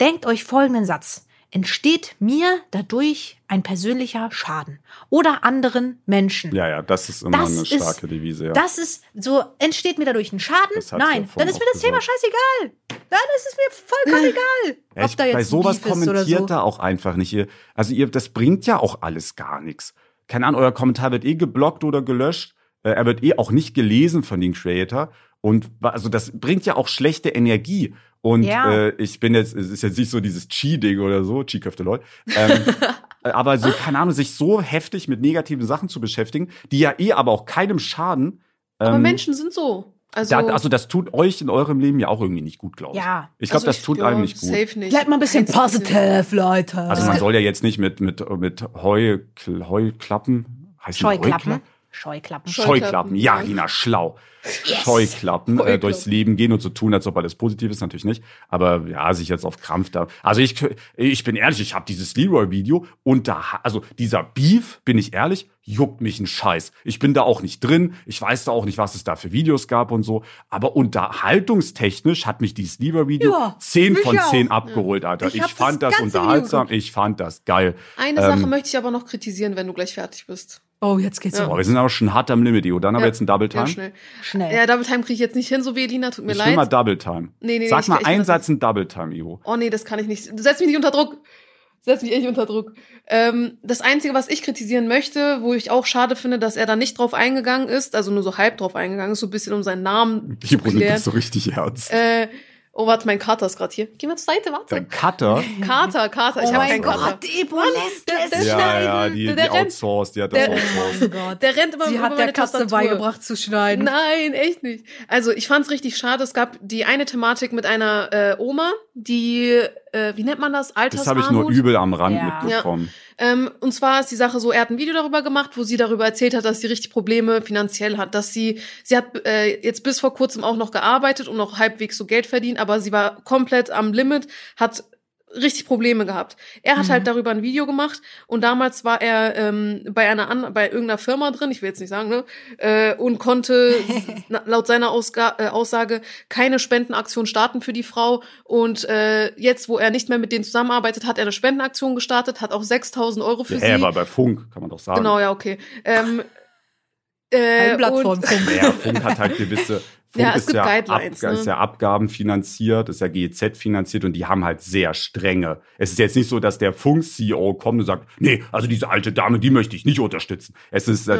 denkt euch folgenden Satz. Entsteht mir dadurch ein persönlicher Schaden oder anderen Menschen? Ja, ja, das ist immer Das eine ist- starke Devise, ja. Das ist so, entsteht mir dadurch ein Schaden? Nein, dann ist mir das Thema gesagt. scheißegal. Dann ist es mir vollkommen egal, Ja, ob ich, da jetzt bei sowas ist kommentiert so. da auch einfach nicht. Ihr, also ihr, das bringt ja auch alles gar nichts. Keine Ahnung, euer Kommentar wird eh geblockt oder gelöscht. Äh, er wird eh auch nicht gelesen von den Creator. Und also das bringt ja auch schlechte Energie. Und Ja. äh, ich bin jetzt, es ist jetzt nicht so dieses Chi-Ding oder so, Chi-Köfte, Leute. Ähm, [laughs] aber so, keine Ahnung, sich so heftig mit negativen Sachen zu beschäftigen, die ja eh aber auch keinem schaden. Aber ähm, Menschen sind so. Also, da, also das tut euch in eurem Leben ja auch irgendwie nicht gut, glaube ich. Ja. Ich glaube, also das tut ja, einem nicht gut. Safe nicht. Bleibt mal ein bisschen positive, Leute. Also man soll ja jetzt nicht mit, mit, mit Heu, Heuklappen, heißt die Scheuklappen. Heuklappen? Scheuklappen. Scheuklappen, ja. Rina, schlau. Yes. Scheuklappen, äh, durchs Leben gehen und so tun, als ob alles positiv ist, natürlich nicht. Aber ja, sich jetzt auf Krampf da. Also ich, ich bin ehrlich, ich habe dieses Leroy-Video und da, also dieser Beef, bin ich ehrlich, juckt mich ein Scheiß. Ich bin da auch nicht drin. Ich weiß da auch nicht, was es da für Videos gab und so. Aber unterhaltungstechnisch hat mich dieses Leroy-Video Ja, 10 mich von auch. 10 abgeholt, Alter. Ich Ich, fand das das, unterhaltsam. Ich fand das geil. Eine Ähm, Sache möchte ich aber noch kritisieren, wenn du gleich fertig bist. Oh, jetzt geht's Ja. ja. Boah, wir sind aber schon hart am Limit, Dio. Dann haben wir Ja. jetzt ein Double Ja, Time. schnell. Schnell. Ja, Double Time kriege ich jetzt nicht hin, so wie Elina, tut mir ich leid. will mal Double Time. Nee, nee, nee, Sag ich- mal ich- einen ich- Satz in Double Time, Ivo. Oh nee, das kann ich nicht. Du setzt mich nicht unter Druck. Setz mich echt unter Druck. Ähm, das Einzige, was ich kritisieren möchte, wo ich auch schade finde, dass er da nicht drauf eingegangen ist, also nur so halb drauf eingegangen ist, so ein bisschen um seinen Namen nimmt klären. das so richtig ernst. Äh, oh, warte, mein Kater ist gerade hier. Geh mal zur Seite, warte. Kater. Kater, Kater, ich oh mein. Gott, Ebo lässt der- es der- Ja, schneiden. ja, die, Der die outsourced, die hat das der- outsourced. Oh Gott. Der rennt immer Sie über hat der Katze Tastatur. beigebracht zu schneiden. Nein, echt nicht. Also ich fand's richtig schade. Es gab die eine Thematik mit einer äh, Oma, die, äh, wie nennt man das? Das habe ich nur Altersarmut. übel am Rand Ja. mitbekommen. Ähm, und zwar ist die Sache so, er hat ein Video darüber gemacht, wo sie darüber erzählt hat, dass sie richtig Probleme finanziell hat, dass sie, sie hat äh, jetzt bis vor kurzem auch noch gearbeitet und noch halbwegs so Geld verdient, aber sie war komplett am Limit, hat richtig Probleme gehabt. Er hat Mhm. halt darüber ein Video gemacht und damals war er ähm, bei einer an, bei irgendeiner Firma drin, ich will jetzt nicht sagen, ne, äh, und konnte [laughs] laut seiner Ausga äh, Aussage keine Spendenaktion starten für die Frau und äh, jetzt, wo er nicht mehr mit denen zusammenarbeitet, hat er eine Spendenaktion gestartet, hat auch 6.000 Euro für Ja, sie. er war bei Funk, kann man doch sagen. Genau, ja, okay. Ähm, äh, Ein Blatt Funk. Ja, Funk hat halt gewisse. Funk Ja, es ist, gibt ja Guidelines, Ab, ne? ist ja Abgaben finanziert, ist ja GEZ finanziert und die haben halt sehr strenge. Es ist jetzt nicht so, dass der Funk-CEO kommt und sagt, nee, also diese alte Dame, die möchte ich nicht unterstützen. Es ist Ja.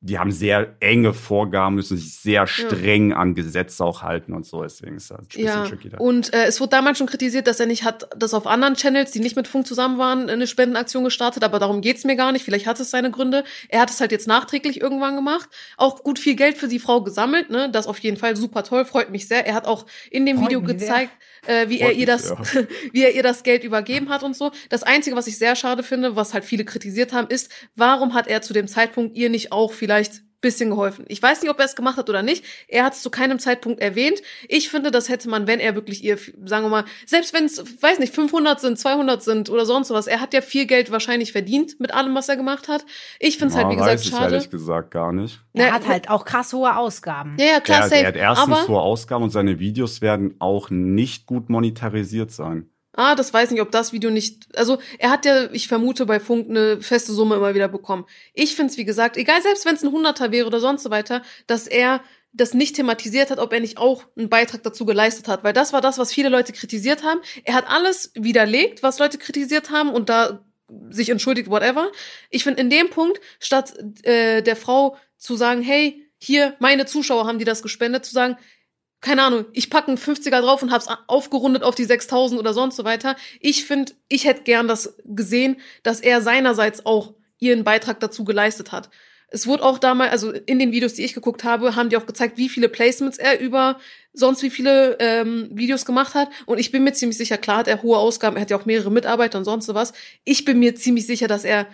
Die haben sehr enge Vorgaben, müssen sich sehr streng an Gesetze auch halten und so. Deswegen ist das ein bisschen Ja, tricky da. und äh, es wurde damals schon kritisiert, dass er nicht hat, dass auf anderen Channels, die nicht mit Funk zusammen waren, eine Spendenaktion gestartet, aber darum geht's mir gar nicht. Vielleicht hat es seine Gründe. Er hat es halt jetzt nachträglich irgendwann gemacht. Auch gut viel Geld für die Frau gesammelt, ne? Das auf jeden Fall super toll, freut mich sehr. Er hat auch in dem Freut Video mich sehr. Äh, wie er ihr das, [laughs] wie er ihr das Geld übergeben hat und so. Das Einzige, was ich sehr schade finde, was halt viele kritisiert haben, ist, warum hat er zu dem Zeitpunkt ihr nicht auch vielleicht bisschen geholfen. Ich weiß nicht, ob er es gemacht hat oder nicht. Er hat es zu keinem Zeitpunkt erwähnt. Ich finde, das hätte man, wenn er wirklich ihr, sagen wir mal, selbst wenn es, weiß nicht, 500 sind, 200 sind oder sonst was. Er hat ja viel Geld wahrscheinlich verdient mit allem, was er gemacht hat. Ich finde es halt, wie gesagt, weiß ich schade. ehrlich gesagt gar nicht. Er hat halt auch krass hohe Ausgaben. Ja, ja, klar, er, safe. er hat erstens aber, hohe Ausgaben und seine Videos werden auch nicht gut monetarisiert sein. Ah, das weiß nicht, ob das Video nicht, also er hat ja, ich vermute, bei Funk eine feste Summe immer wieder bekommen. Ich finde es, wie gesagt, egal, selbst wenn es ein Hunderter wäre oder sonst so weiter, dass er das nicht thematisiert hat, ob er nicht auch einen Beitrag dazu geleistet hat. Weil das war das, was viele Leute kritisiert haben. Er hat alles widerlegt, was Leute kritisiert haben und da sich entschuldigt, whatever. Ich finde, in dem Punkt, statt äh, der Frau zu sagen, hey, hier, meine Zuschauer haben die das gespendet, zu sagen, keine Ahnung, ich packe einen 50er drauf und hab's aufgerundet auf die 6000 oder sonst so weiter. Ich finde, ich hätte gern das gesehen, dass er seinerseits auch ihren Beitrag dazu geleistet hat. Es wurde auch damals, also in den Videos, die ich geguckt habe, haben die auch gezeigt, wie viele Placements er über sonst wie viele ähm, Videos gemacht hat. Und ich bin mir ziemlich sicher, klar hat er hohe Ausgaben, er hat ja auch mehrere Mitarbeiter und sonst was. Ich bin mir ziemlich sicher, dass er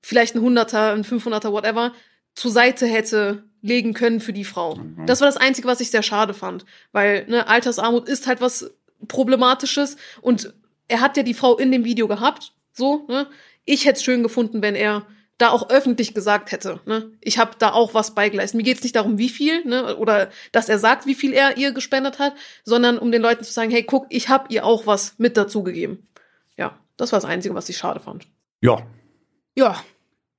vielleicht ein Hunderter, ein 500er, whatever, zur Seite hätte legen können für die Frau. Mhm. Das war das Einzige, was ich sehr schade fand. Weil ne, Altersarmut ist halt was Problematisches und er hat ja die Frau in dem Video gehabt. So, ne? Ich hätte es schön gefunden, wenn er da auch öffentlich gesagt hätte, ne, ich habe da auch was beigeleistet. Mir geht's nicht darum, wie viel, ne, oder dass er sagt, wie viel er ihr gespendet hat, sondern um den Leuten zu sagen, hey, guck, ich habe ihr auch was mit dazugegeben. Ja, das war das Einzige, was ich schade fand. Ja. Ja.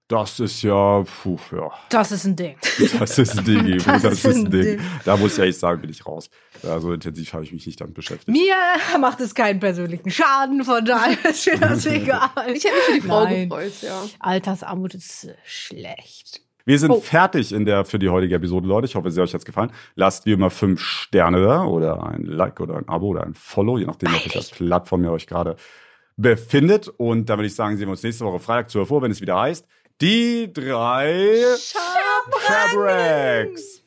Das ist ja, puh, ja. Das ist ein Ding. [laughs] Das ist ein Ding, das, das ist ein Ding. Ding. Da muss ich ehrlich sagen, bin ich raus. Ja, so intensiv habe ich mich nicht damit beschäftigt. Mir macht es keinen persönlichen Schaden, von daher [laughs] ist mir das egal. Ich hätte mich für die Frau Nein. gefreut, ja. Altersarmut ist schlecht. Wir sind oh. fertig in der, für die heutige Episode, Leute. Ich hoffe, es hat euch jetzt gefallen. Lasst wie immer fünf Sterne da oder ein Like oder ein Abo oder ein Follow, je nachdem, auf welcher Plattform ihr euch gerade befindet. Und da würde ich sagen, sehen wir uns nächste Woche Freitag 12 Uhr, wenn es wieder heißt, die drei Schabracks.